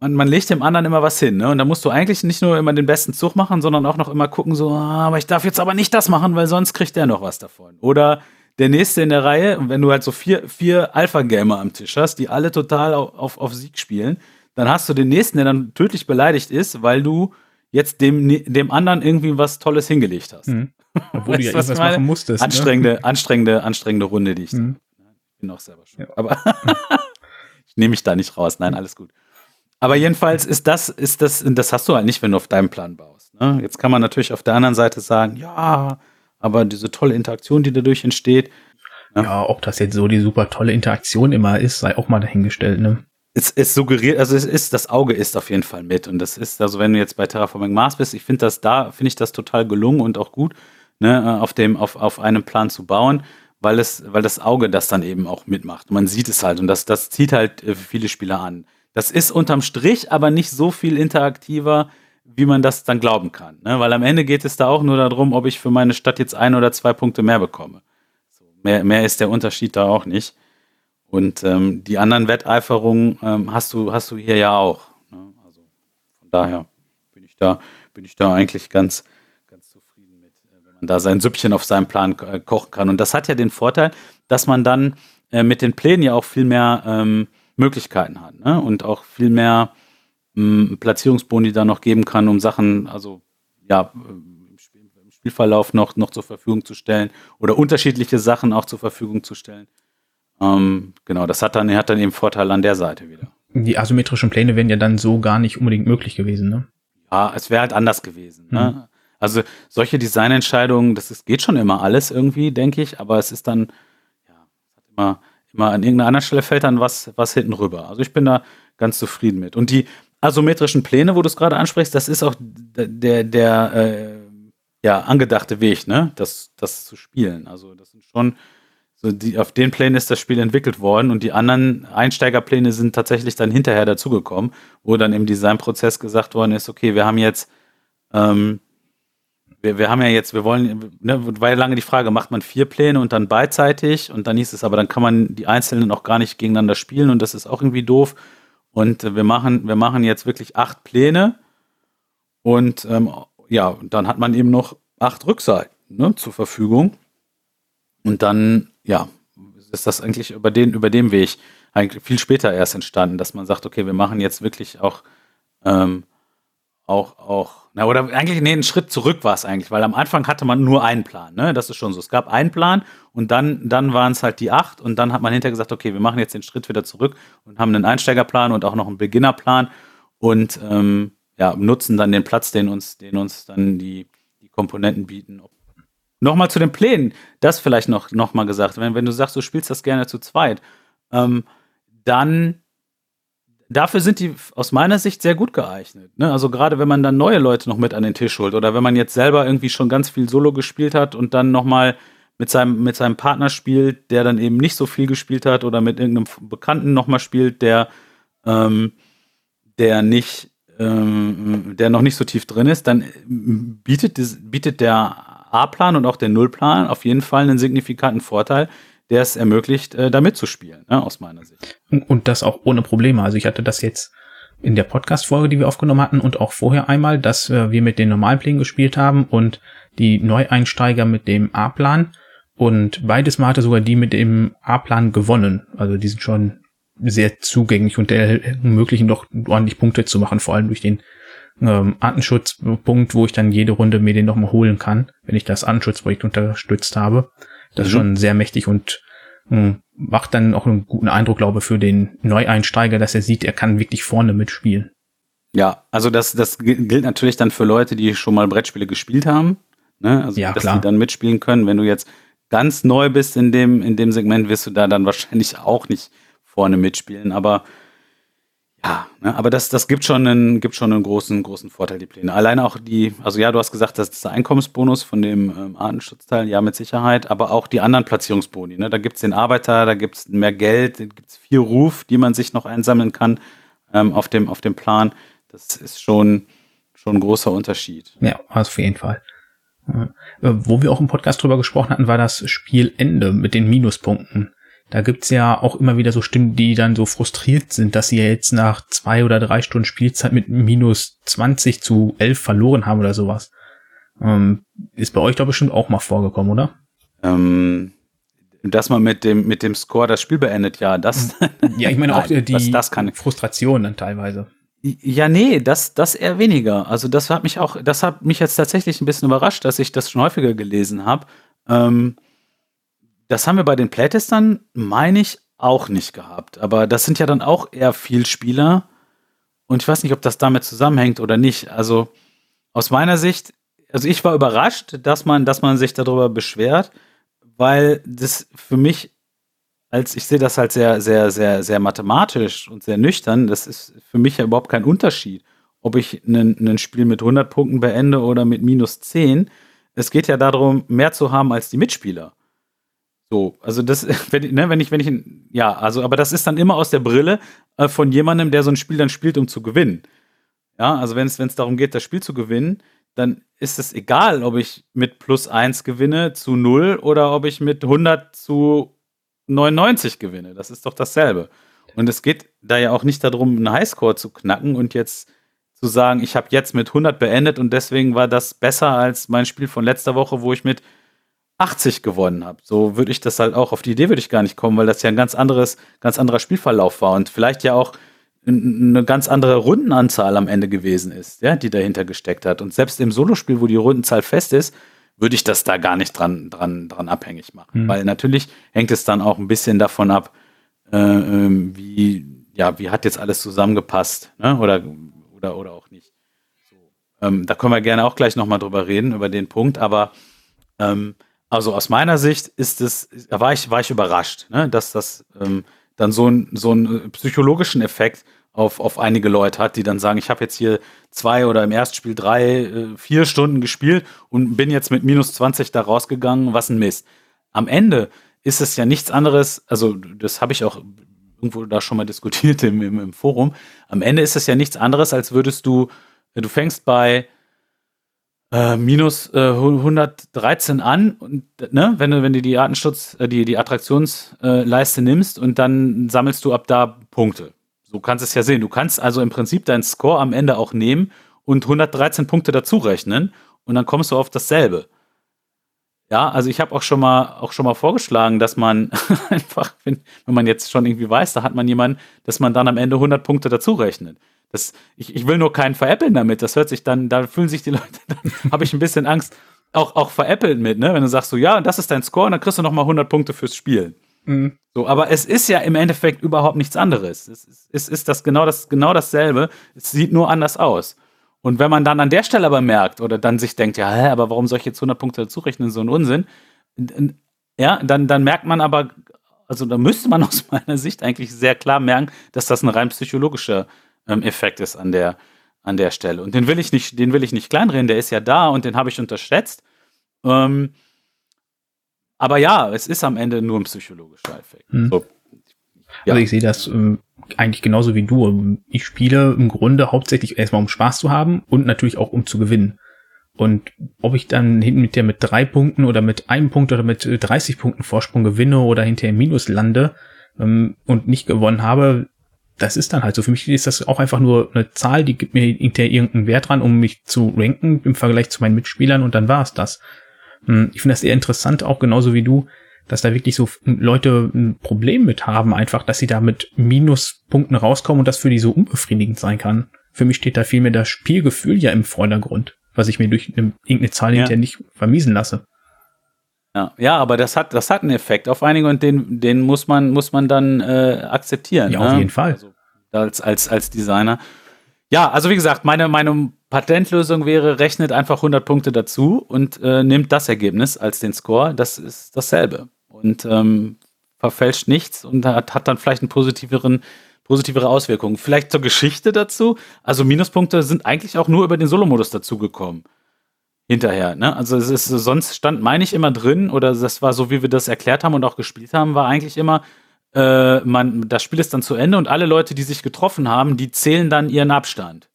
man, man legt dem anderen immer was hin, ne? Und da musst du eigentlich nicht nur immer den besten Zug machen, sondern auch noch immer gucken, so, ah, aber ich darf jetzt aber nicht das machen, weil sonst kriegt der noch was davon. Oder der nächste in der Reihe, wenn du halt so vier, vier Alpha-Gamer am Tisch hast, die alle total auf, auf, auf Sieg spielen, dann hast du den nächsten, der dann tödlich beleidigt ist, weil du jetzt dem, dem anderen irgendwie was Tolles hingelegt hast. Mhm. Obwohl du ja irgendwas machen musstest. Ne? Anstrengende, ne? anstrengende, anstrengende Runde, die ich mhm. Ich bin auch selber schon. Ja. Aber ich nehme mich da nicht raus. Nein, alles gut. Aber jedenfalls ist das, ist das, das hast du halt nicht, wenn du auf deinem Plan baust. Ne? Jetzt kann man natürlich auf der anderen Seite sagen, ja, aber diese tolle Interaktion, die dadurch entsteht. Ne? Ja, ob das jetzt so die super tolle Interaktion immer ist, sei auch mal dahingestellt, ne? Es, es suggeriert, also es ist, das Auge ist auf jeden Fall mit. Und das ist, also wenn du jetzt bei Terraforming Mars bist, ich finde das da, finde ich das total gelungen und auch gut, ne, auf dem, auf, auf einem Plan zu bauen, weil es, weil das Auge das dann eben auch mitmacht. Man sieht es halt und das, das zieht halt äh, viele Spieler an. Das ist unterm Strich aber nicht so viel interaktiver, wie man das dann glauben kann. Ne? Weil am Ende geht es da auch nur darum, ob ich für meine Stadt jetzt ein oder zwei Punkte mehr bekomme. So, mehr, mehr ist der Unterschied da auch nicht. Und ähm, die anderen Wetteiferungen ähm, hast du hast du hier ja auch. Ne? Also von daher bin ich da bin ich da eigentlich ganz zufrieden mit, äh, wenn man da sein Süppchen auf seinem Plan äh, kochen kann. Und das hat ja den Vorteil, dass man dann äh, mit den Plänen ja auch viel mehr ähm, Möglichkeiten hat ne? und auch viel mehr ähm, Platzierungsboni da noch geben kann, um Sachen, also ja, im, Spiel, im Spielverlauf noch, noch zur Verfügung zu stellen oder unterschiedliche Sachen auch zur Verfügung zu stellen. Ähm, genau, das hat dann, hat dann eben Vorteil an der Seite wieder. Die asymmetrischen Pläne wären ja dann so gar nicht unbedingt möglich gewesen, ne? Ja, es wäre halt anders gewesen. Ne? Mhm. Also solche Designentscheidungen, das ist, geht schon immer alles irgendwie, denke ich, aber es ist dann, ja, immer, immer an irgendeiner anderen Stelle fällt dann was, was hinten rüber. Also ich bin da ganz zufrieden mit. Und die asymmetrischen Pläne, wo du es gerade ansprichst, das ist auch der, der, äh, ja, angedachte Weg, ne, das, das zu spielen. Also das sind schon so die, auf den Plänen ist das Spiel entwickelt worden und die anderen Einsteigerpläne sind tatsächlich dann hinterher dazugekommen, wo dann im Designprozess gesagt worden ist, okay, wir haben jetzt, ähm, wir, wir haben ja jetzt, wir wollen, ne, war ja lange die Frage, macht man vier Pläne und dann beidseitig und dann hieß es aber, dann kann man die einzelnen auch gar nicht gegeneinander spielen und das ist auch irgendwie doof. Und wir machen, wir machen jetzt wirklich acht Pläne und ähm, ja, dann hat man eben noch acht Rückseiten ne, zur Verfügung. Und dann ja, ist das eigentlich über den, über dem Weg eigentlich viel später erst entstanden, dass man sagt, okay, wir machen jetzt wirklich auch, ähm, auch, auch, na, oder eigentlich, nee, einen Schritt zurück war es eigentlich, weil am Anfang hatte man nur einen Plan, ne? Das ist schon so. Es gab einen Plan und dann, dann waren es halt die acht und dann hat man hinterher gesagt, okay, wir machen jetzt den Schritt wieder zurück und haben einen Einsteigerplan und auch noch einen Beginnerplan und ähm, ja, nutzen dann den Platz, den uns, den uns dann die, die Komponenten bieten, Nochmal zu den Plänen, das vielleicht noch, noch mal gesagt. Wenn, wenn du sagst, du spielst das gerne zu zweit, ähm, dann dafür sind die aus meiner Sicht sehr gut geeignet. Ne? Also gerade wenn man dann neue Leute noch mit an den Tisch holt oder wenn man jetzt selber irgendwie schon ganz viel Solo gespielt hat und dann nochmal mit seinem, mit seinem Partner spielt, der dann eben nicht so viel gespielt hat oder mit irgendeinem Bekannten nochmal spielt, der, ähm, der nicht, ähm, der noch nicht so tief drin ist, dann bietet, bietet der A-Plan und auch der Nullplan auf jeden Fall einen signifikanten Vorteil, der es ermöglicht, äh, da mitzuspielen, ne, aus meiner Sicht. Und das auch ohne Probleme. Also ich hatte das jetzt in der Podcast-Folge, die wir aufgenommen hatten und auch vorher einmal, dass äh, wir mit den normalen Plänen gespielt haben und die Neueinsteiger mit dem A-Plan. Und beides Mal hatte sogar die mit dem A-Plan gewonnen. Also die sind schon sehr zugänglich und der ermöglichen doch ordentlich Punkte zu machen, vor allem durch den ähm, Artenschutzpunkt, wo ich dann jede Runde mir den nochmal holen kann, wenn ich das Artenschutzprojekt unterstützt habe. Das mhm. ist schon sehr mächtig und mh, hm, macht dann auch einen guten Eindruck, glaube ich, für den Neueinsteiger, dass er sieht, er kann wirklich vorne mitspielen. Ja, also das, das gilt natürlich dann für Leute, die schon mal Brettspiele gespielt haben. Ne? Also, ja, dass klar. die dann mitspielen können. Wenn du jetzt ganz neu bist in dem, in dem Segment, wirst du da dann wahrscheinlich auch nicht vorne mitspielen. Aber ja, ne, aber das, das gibt schon einen, gibt schon einen großen, großen Vorteil, die Pläne. Alleine auch die, also ja, du hast gesagt, das ist der Einkommensbonus von dem ähm, Artenschutzteil, ja, mit Sicherheit, aber auch die anderen Platzierungsboni. Ne? Da gibt es den Arbeiter, da gibt es mehr Geld, da gibt es viel Ruf, die man sich noch einsammeln kann ähm, auf, dem, auf dem Plan. Das ist schon, schon ein großer Unterschied. Ja, auf jeden Fall. Äh, wo wir auch im Podcast drüber gesprochen hatten, war das Spielende mit den Minuspunkten. Da gibt's ja auch immer wieder so Stimmen, die dann so frustriert sind, dass sie ja jetzt nach zwei oder drei Stunden Spielzeit mit minus 20 zu 11 verloren haben oder sowas. Ähm, ist bei euch doch bestimmt auch mal vorgekommen, oder? Ähm, dass man mit dem, mit dem Score das Spiel beendet, ja, das. Ja, ich meine auch die das, das kann Frustration dann teilweise. Ja, nee, das, das eher weniger. Also das hat mich auch, das hat mich jetzt tatsächlich ein bisschen überrascht, dass ich das schon häufiger gelesen habe. Ähm, das haben wir bei den Playtestern, meine ich, auch nicht gehabt. Aber das sind ja dann auch eher viel Spieler. Und ich weiß nicht, ob das damit zusammenhängt oder nicht. Also aus meiner Sicht, also ich war überrascht, dass man, dass man sich darüber beschwert, weil das für mich, als ich sehe das halt sehr, sehr, sehr, sehr mathematisch und sehr nüchtern, das ist für mich ja überhaupt kein Unterschied, ob ich ein Spiel mit 100 Punkten beende oder mit minus 10. Es geht ja darum, mehr zu haben als die Mitspieler. So, also das, wenn, ne, wenn ich, wenn ich, ja, also, aber das ist dann immer aus der Brille äh, von jemandem, der so ein Spiel dann spielt, um zu gewinnen. Ja, also wenn es, darum geht, das Spiel zu gewinnen, dann ist es egal, ob ich mit plus 1 gewinne zu 0 oder ob ich mit 100 zu 99 gewinne. Das ist doch dasselbe. Und es geht da ja auch nicht darum, einen Highscore zu knacken und jetzt zu sagen, ich habe jetzt mit 100 beendet und deswegen war das besser als mein Spiel von letzter Woche, wo ich mit 80 gewonnen habe. So würde ich das halt auch, auf die Idee würde ich gar nicht kommen, weil das ja ein ganz anderes, ganz anderer Spielverlauf war und vielleicht ja auch eine ganz andere Rundenanzahl am Ende gewesen ist, ja, die dahinter gesteckt hat. Und selbst im Solospiel, wo die Rundenzahl fest ist, würde ich das da gar nicht dran, dran, dran abhängig machen. Mhm. Weil natürlich hängt es dann auch ein bisschen davon ab, äh, ähm, wie, ja, wie hat jetzt alles zusammengepasst, ne? Oder, oder, oder auch nicht. So, ähm, da können wir gerne auch gleich nochmal drüber reden, über den Punkt, aber ähm, also aus meiner Sicht ist es, da war ich, war ich überrascht, ne, dass das ähm, dann so, ein, so einen äh, psychologischen Effekt auf, auf einige Leute hat, die dann sagen, ich habe jetzt hier zwei oder im Erstspiel drei, äh, vier Stunden gespielt und bin jetzt mit minus 20 da rausgegangen, was ein Mist. Am Ende ist es ja nichts anderes, also das habe ich auch irgendwo da schon mal diskutiert im, im, im Forum, am Ende ist es ja nichts anderes, als würdest du, du fängst bei äh, minus äh, 113 an und ne, wenn du wenn du die Artenschutz äh, die die Attraktionsleiste nimmst und dann sammelst du ab da Punkte. So kannst es ja sehen. Du kannst also im Prinzip deinen Score am Ende auch nehmen und 113 Punkte dazu rechnen und dann kommst du auf dasselbe. Ja, also ich habe auch schon mal auch schon mal vorgeschlagen, dass man einfach, wenn, wenn man jetzt schon irgendwie weiß, da hat man jemanden, dass man dann am Ende 100 Punkte dazu rechnet. Das, ich, ich will nur keinen veräppeln damit. Das hört sich dann, da fühlen sich die Leute, dann habe ich ein bisschen Angst, auch, auch veräppelt mit, ne? Wenn du sagst so, ja, das ist dein Score, und dann kriegst du nochmal 100 Punkte fürs Spielen. Mhm. So, aber es ist ja im Endeffekt überhaupt nichts anderes. Es ist, es ist das genau, das genau dasselbe. Es sieht nur anders aus. Und wenn man dann an der Stelle aber merkt oder dann sich denkt, ja, hä, aber warum soll ich jetzt 100 Punkte dazu rechnen, so ein Unsinn, ja, dann, dann merkt man aber, also da müsste man aus meiner Sicht eigentlich sehr klar merken, dass das ein rein psychologischer ähm, Effekt ist an der, an der Stelle. Und den will ich nicht, den will ich nicht kleinreden, der ist ja da und den habe ich unterschätzt. Ähm, aber ja, es ist am Ende nur ein psychologischer Effekt. Hm. So, ja. Also ich sehe das ähm, eigentlich genauso wie du. Ich spiele im Grunde hauptsächlich erstmal um Spaß zu haben und natürlich auch um zu gewinnen. Und ob ich dann hinten mit der mit drei Punkten oder mit einem Punkt oder mit 30 Punkten Vorsprung gewinne oder hinterher im Minus lande ähm, und nicht gewonnen habe, das ist dann halt so. Für mich ist das auch einfach nur eine Zahl, die gibt mir hinterher irgendeinen Wert dran, um mich zu ranken im Vergleich zu meinen Mitspielern und dann war es das. Hm, ich finde das eher interessant, auch genauso wie du, dass da wirklich so Leute ein Problem mit haben, einfach, dass sie da mit Minuspunkten rauskommen und das für die so unbefriedigend sein kann. Für mich steht da vielmehr das Spielgefühl ja im Vordergrund, was ich mir durch eine, irgendeine Zahl ja. hinterher nicht vermiesen lasse. Ja, ja, aber das hat, das hat einen Effekt auf einige und den, den muss man, muss man dann äh, akzeptieren. Ja, ne? auf jeden Fall. Also, als, als, als Designer. Ja, also wie gesagt, meine, meine Patentlösung wäre, rechnet einfach 100 Punkte dazu und äh, nimmt das Ergebnis als den Score. Das ist dasselbe. Und ähm, verfälscht nichts und hat, hat dann vielleicht einen positiveren, positivere Auswirkungen. Vielleicht zur Geschichte dazu. Also Minuspunkte sind eigentlich auch nur über den Solo-Modus dazugekommen hinterher. Ne? Also es ist sonst stand, meine ich, immer drin, oder das war so, wie wir das erklärt haben und auch gespielt haben, war eigentlich immer, äh, man, das Spiel ist dann zu Ende und alle Leute, die sich getroffen haben, die zählen dann ihren Abstand.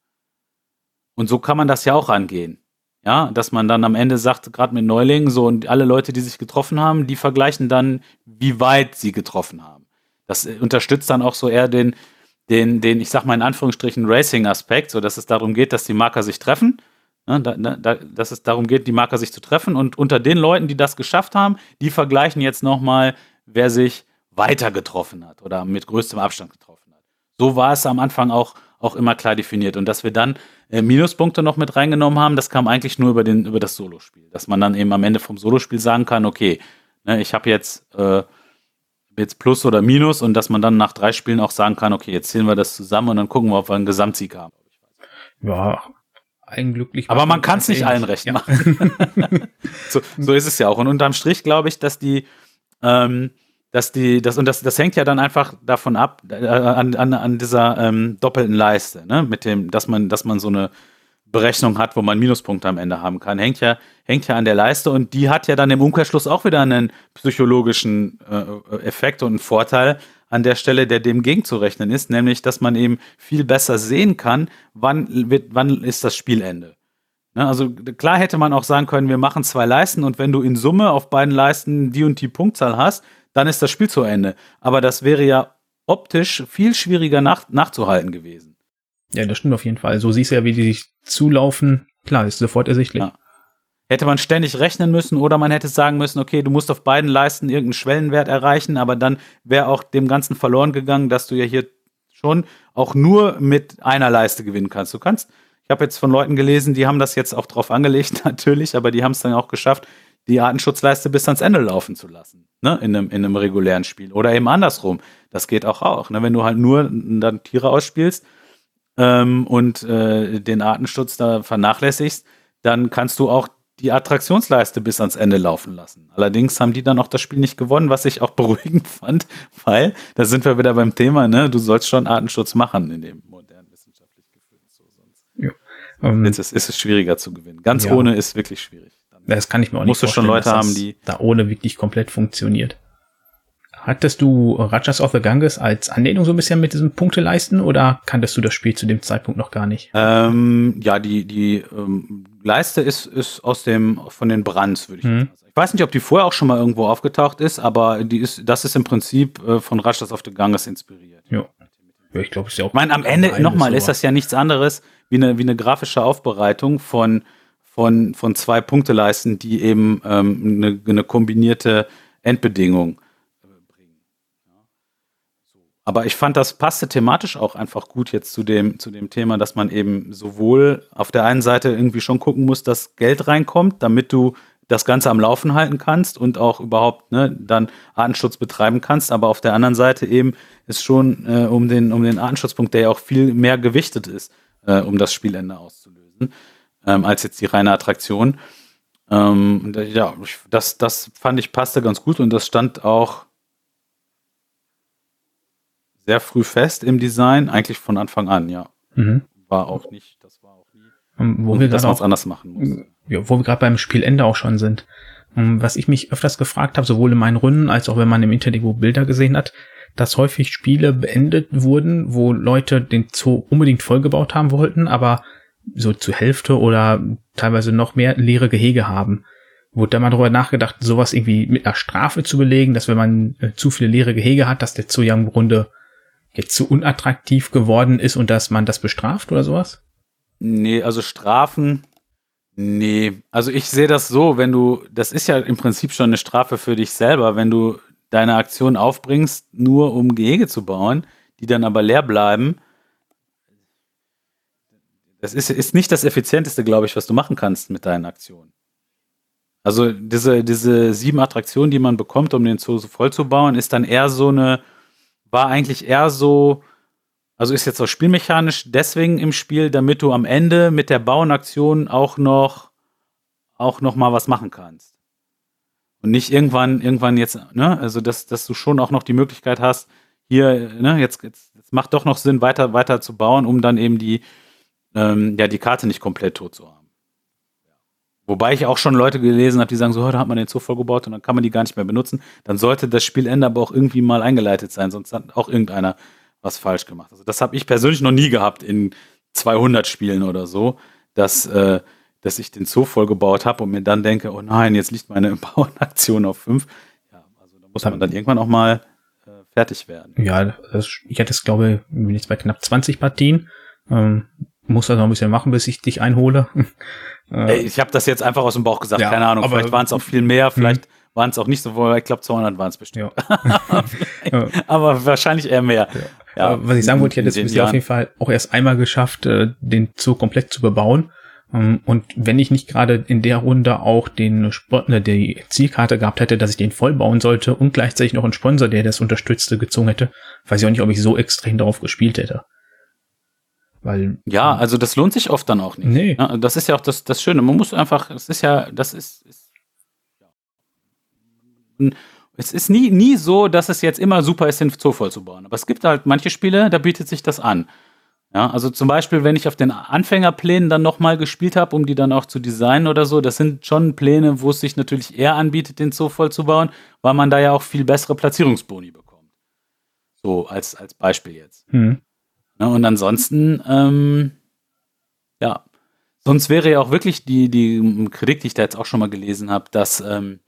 Und so kann man das ja auch angehen. Ja, dass man dann am Ende sagt, gerade mit Neulingen, so und alle Leute, die sich getroffen haben, die vergleichen dann, wie weit sie getroffen haben. Das äh, unterstützt dann auch so eher den, den, den, ich sag mal in Anführungsstrichen, Racing-Aspekt, so dass es darum geht, dass die Marker sich treffen. Ja, da, da, dass es darum geht, die Marker sich zu treffen. Und unter den Leuten, die das geschafft haben, die vergleichen jetzt nochmal, wer sich weiter getroffen hat oder mit größtem Abstand getroffen hat. So war es am Anfang auch, auch immer klar definiert. Und dass wir dann äh, Minuspunkte noch mit reingenommen haben, das kam eigentlich nur über, den, über das Solospiel. Dass man dann eben am Ende vom Solospiel sagen kann, okay, ne, ich habe jetzt, äh, jetzt Plus oder Minus und dass man dann nach drei Spielen auch sagen kann, okay, jetzt zählen wir das zusammen und dann gucken wir, ob wir einen Gesamtsieg haben. Ja, glücklich. Aber man kann es nicht allen recht ja. machen. so, so ist es ja auch. Und unterm Strich glaube ich, dass die, ähm, dass die, das, und das, das hängt ja dann einfach davon ab, äh, an, an, an dieser ähm, doppelten Leiste, ne? Mit dem, dass man, dass man so eine Berechnung hat, wo man Minuspunkte am Ende haben kann, hängt ja, hängt ja an der Leiste und die hat ja dann im Umkehrschluss auch wieder einen psychologischen äh, Effekt und einen Vorteil an der Stelle, der dem gegenzurechnen ist, nämlich, dass man eben viel besser sehen kann, wann, wird, wann ist das Spielende. Ne? Also klar hätte man auch sagen können, wir machen zwei Leisten und wenn du in Summe auf beiden Leisten die und die Punktzahl hast, dann ist das Spiel zu Ende. Aber das wäre ja optisch viel schwieriger nach, nachzuhalten gewesen. Ja, das stimmt auf jeden Fall. So siehst du ja, wie die sich zulaufen. Klar, ist sofort ersichtlich. Ja. Hätte man ständig rechnen müssen oder man hätte sagen müssen, okay, du musst auf beiden Leisten irgendeinen Schwellenwert erreichen, aber dann wäre auch dem Ganzen verloren gegangen, dass du ja hier schon auch nur mit einer Leiste gewinnen kannst. Du kannst, ich habe jetzt von Leuten gelesen, die haben das jetzt auch drauf angelegt, natürlich, aber die haben es dann auch geschafft, die Artenschutzleiste bis ans Ende laufen zu lassen, ne, in einem, in einem regulären Spiel. Oder eben andersrum. Das geht auch auch. Ne? Wenn du halt nur dann Tiere ausspielst ähm, und äh, den Artenschutz da vernachlässigst, dann kannst du auch die Attraktionsleiste bis ans Ende laufen lassen. Allerdings haben die dann auch das Spiel nicht gewonnen, was ich auch beruhigend fand, weil, da sind wir wieder beim Thema, ne, du sollst schon Artenschutz machen in dem modernen wissenschaftlich geführten so sonst. Ja. Um, ähm, Jetzt ist, ist es schwieriger zu gewinnen. Ganz ja. ohne ist wirklich schwierig. Das kann ich mir auch nicht vorstellen. Musst du schon Leute haben, die da ohne wirklich komplett funktioniert. Hattest du Rajas of the Ganges als Anlehnung so ein bisschen mit diesem Punkteleisten oder kanntest du das Spiel zu dem Zeitpunkt noch gar nicht? Ähm, ja, die, die ähm, Leiste ist, ist aus dem, von den Brands, würde ich mhm. sagen. Ich weiß nicht, ob die vorher auch schon mal irgendwo aufgetaucht ist, aber die ist, das ist im Prinzip äh, von Rajas of the Ganges inspiriert. Ja. Ja, ich glaube, es ist ja auch. Ich meine, am Ende, nochmal, ist das ja nichts anderes wie eine, wie eine grafische Aufbereitung von, von, von zwei Punkteleisten, die eben ähm, eine, eine kombinierte Endbedingung äh, bringen. Ja. So. Aber ich fand, das passte thematisch auch einfach gut jetzt zu dem, zu dem Thema, dass man eben sowohl auf der einen Seite irgendwie schon gucken muss, dass Geld reinkommt, damit du das Ganze am Laufen halten kannst und auch überhaupt ne, dann Artenschutz betreiben kannst, aber auf der anderen Seite eben ist schon äh, um, den, um den Artenschutzpunkt, der ja auch viel mehr gewichtet ist, äh, um das Spielende auszulösen ähm, als jetzt die reine Attraktion. Ähm, ja, das, das fand ich passte ganz gut und das stand auch sehr früh fest im Design, eigentlich von Anfang an, ja. Mhm. War auch nicht, das war auch nie, um, ähm, wo wir dass man es anders machen muss. Ja, wo wir gerade beim Spielende auch schon sind. Ähm, was ich mich öfters gefragt habe, sowohl in meinen Runden als auch wenn man im Internet Bilder gesehen hat, dass häufig Spiele beendet wurden, wo Leute den Zoo unbedingt vollgebaut haben wollten, aber so zur Hälfte oder teilweise noch mehr leere Gehege haben. Wurde da mal drüber nachgedacht, sowas irgendwie mit einer Strafe zu belegen, dass wenn man äh, zu viele leere Gehege hat, dass der Zoo ja im Grunde jetzt zu unattraktiv geworden ist und dass man das bestraft oder sowas? Nee, also Strafen, nee. Also ich sehe das so, wenn du, das ist ja im Prinzip schon eine Strafe für dich selber, wenn du deine Aktion aufbringst, nur um Gehege zu bauen, die dann aber leer bleiben, das ist, ist nicht das Effizienteste, glaube ich, was du machen kannst mit deinen Aktionen. Also diese, diese sieben Attraktionen, die man bekommt, um den Zoo so voll zu bauen, ist dann eher so eine, war eigentlich eher so, also ist jetzt auch spielmechanisch deswegen im Spiel, damit du am Ende mit der Bauenaktion auch noch, auch noch mal was machen kannst. Und nicht irgendwann, irgendwann jetzt, ne, also dass, dass du schon auch noch die Möglichkeit hast, hier, ne, jetzt, jetzt, jetzt macht doch noch Sinn, weiter, weiter zu bauen, um dann eben die, ähm, ja, die Karte nicht komplett tot zu haben. Wobei ich auch schon Leute gelesen habe, die sagen, so, heute hat man den Zoo vollgebaut und dann kann man die gar nicht mehr benutzen. Dann sollte das Spielende aber auch irgendwie mal eingeleitet sein, sonst hat auch irgendeiner was falsch gemacht. Also das habe ich persönlich noch nie gehabt in 200 Spielen oder so, dass, äh, dass ich den Zoo vollgebaut habe und mir dann denke, oh nein, jetzt liegt meine Bauernaktion auf fünf. Ja, also da muss man dann irgendwann auch mal äh, fertig werden. Ja, das, ich hatte es, glaube ich, jetzt bei knapp 20 Partien. Ähm, muss das noch ein bisschen machen, bis ich dich einhole. Ey, ich habe das jetzt einfach aus dem Bauch gesagt, ja, keine Ahnung, aber, vielleicht waren es auch viel mehr, vielleicht waren es auch nicht so, ich glaube 200 waren es bestimmt. Ja. aber wahrscheinlich eher mehr. Ja. ja was ich sagen wollte, ich hätte es auf jeden Fall auch erst einmal geschafft, äh, den Zoo komplett zu bebauen. Ähm, und wenn ich nicht gerade in der Runde auch den Sport, ne, die Zielkarte gehabt hätte, dass ich den voll bauen sollte und gleichzeitig noch einen Sponsor, der das unterstützte, gezogen hätte, weiß ich auch nicht, ob ich so extrem darauf gespielt hätte. Weil, ja, also das lohnt sich oft dann auch nicht. Nee. Ja, das ist ja auch das, das Schöne. Man muss einfach, es ist ja, das ist, ist ja. es ist nie, nie so, dass es jetzt immer super ist, den Zoo voll zu bauen. Aber es gibt halt manche Spiele, da bietet sich das an. Ja, also zum Beispiel, wenn ich auf den Anfängerplänen dann nochmal gespielt habe, um die dann auch zu designen oder so, das sind schon Pläne, wo es sich natürlich eher anbietet, den Zoo voll zu bauen, weil man da ja auch viel bessere Platzierungsboni bekommt. So als, als Beispiel jetzt. Hm. Ne, und ansonsten, ähm, ja, sonst wäre ja auch wirklich die, die Kritik, die ich da jetzt auch schon mal gelesen habe, dass ähm,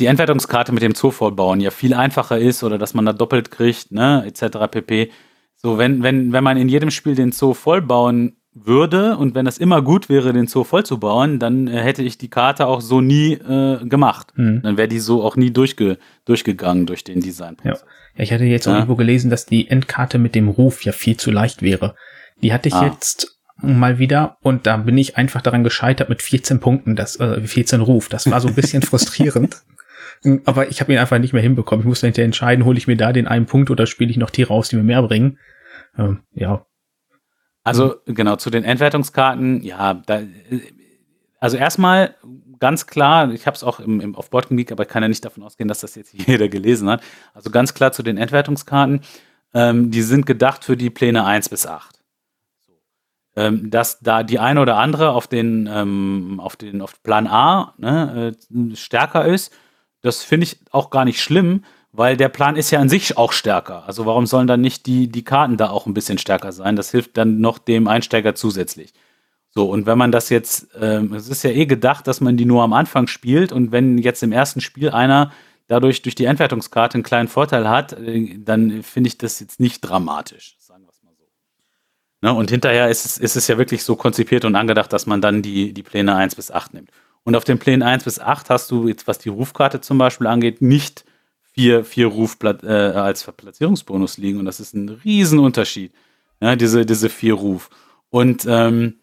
die Entwertungskarte mit dem Zoo vollbauen ja viel einfacher ist oder dass man da doppelt kriegt, ne, etc. pp. So, wenn, wenn, wenn man in jedem Spiel den Zoo vollbauen würde und wenn das immer gut wäre, den Zoo vollzubauen, dann äh, hätte ich die Karte auch so nie äh, gemacht. Mhm. Dann wäre die so auch nie durchge durchgegangen durch den Designprozess. Ja. Ja, ich hatte jetzt ja. irgendwo gelesen, dass die Endkarte mit dem Ruf ja viel zu leicht wäre. Die hatte ich ah. jetzt mal wieder und da bin ich einfach daran gescheitert mit 14 Punkten, das äh, 14 Ruf. Das war so ein bisschen frustrierend. Aber ich habe ihn einfach nicht mehr hinbekommen. Ich musste hinterher entscheiden, hole ich mir da den einen Punkt oder spiele ich noch Tiere aus, die mir mehr bringen. Ähm, ja. Also genau zu den Endwertungskarten, ja, da, also erstmal ganz klar, ich habe es auch im, im auf Boardgame Geek, aber ich kann ja nicht davon ausgehen, dass das jetzt jeder gelesen hat. Also ganz klar zu den Endwertungskarten, ähm, die sind gedacht für die Pläne 1 bis 8. Ähm, dass da die eine oder andere auf den, ähm, auf den auf Plan A ne, äh, stärker ist, das finde ich auch gar nicht schlimm, weil der Plan ist ja an sich auch stärker. Also warum sollen dann nicht die, die Karten da auch ein bisschen stärker sein? Das hilft dann noch dem Einsteiger zusätzlich. So, und wenn man das jetzt, ähm, es ist ja eh gedacht, dass man die nur am Anfang spielt und wenn jetzt im ersten Spiel einer dadurch durch die Endwertungskarte einen kleinen Vorteil hat, äh, dann finde ich das jetzt nicht dramatisch, sagen wir es mal so. Ne? Und hinterher ist es, ist es ja wirklich so konzipiert und angedacht, dass man dann die, die Pläne 1 bis 8 nimmt. Und auf den Plänen 1 bis 8 hast du jetzt, was die Rufkarte zum Beispiel angeht, nicht vier, vier Ruf äh, als Platzierungsbonus liegen. Und das ist ein Riesenunterschied, ja, diese, diese vier Ruf. Und ähm,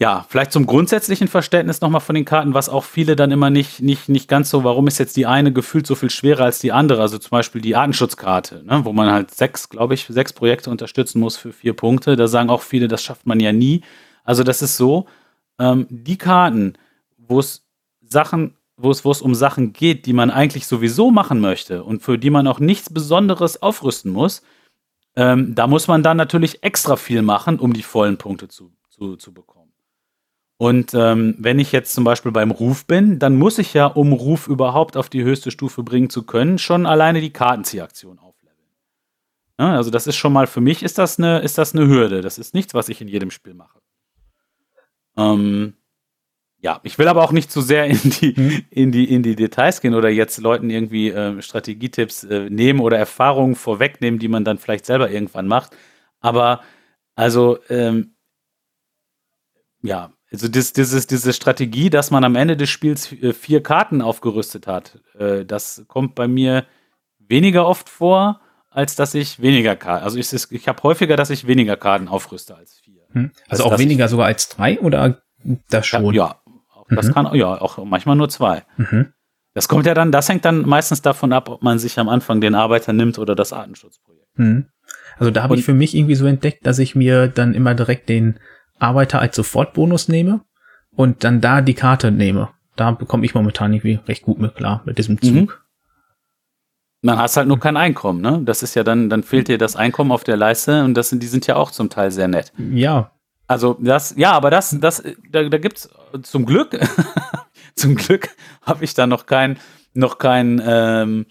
ja, vielleicht zum grundsätzlichen Verständnis nochmal von den Karten, was auch viele dann immer nicht, nicht, nicht ganz so, warum ist jetzt die eine gefühlt so viel schwerer als die andere? Also zum Beispiel die Artenschutzkarte, ne, wo man halt sechs, glaube ich, sechs Projekte unterstützen muss für vier Punkte. Da sagen auch viele, das schafft man ja nie. Also das ist so, ähm, die Karten, wo es Sachen, wo es, wo es um Sachen geht, die man eigentlich sowieso machen möchte und für die man auch nichts Besonderes aufrüsten muss, ähm, da muss man dann natürlich extra viel machen, um die vollen Punkte zu, zu, zu bekommen. Und ähm, wenn ich jetzt zum Beispiel beim Ruf bin, dann muss ich ja, um Ruf überhaupt auf die höchste Stufe bringen zu können, schon alleine die Kartenziehaktion aufleveln. Ja, also das ist schon mal, für mich ist das, eine, ist das eine Hürde. Das ist nichts, was ich in jedem Spiel mache. Ähm, ja, ich will aber auch nicht zu sehr in die, hm. in die, in die Details gehen oder jetzt Leuten irgendwie äh, Strategietipps äh, nehmen oder Erfahrungen vorwegnehmen, die man dann vielleicht selber irgendwann macht. Aber also, ähm, ja, also das, dieses, diese Strategie, dass man am Ende des Spiels äh, vier Karten aufgerüstet hat, äh, das kommt bei mir weniger oft vor, als dass ich weniger Karten. Also ich, ich habe häufiger, dass ich weniger Karten aufrüste als vier. Hm. Also als auch weniger sogar als drei oder das schon? Ja, ja das mhm. kann ja auch manchmal nur zwei. Mhm. Das kommt ja dann, das hängt dann meistens davon ab, ob man sich am Anfang den Arbeiter nimmt oder das Artenschutzprojekt. Mhm. Also da habe ich für mich irgendwie so entdeckt, dass ich mir dann immer direkt den Arbeiter als Sofortbonus nehme und dann da die Karte nehme. Da bekomme ich momentan irgendwie recht gut mit klar mit diesem Zug. Mhm. Dann hast halt nur kein Einkommen, ne? Das ist ja dann, dann fehlt dir das Einkommen auf der Leiste und das sind, die sind ja auch zum Teil sehr nett. Ja. Also das, ja, aber das, das, da, da gibt's zum Glück, zum Glück habe ich da noch kein, noch kein ähm,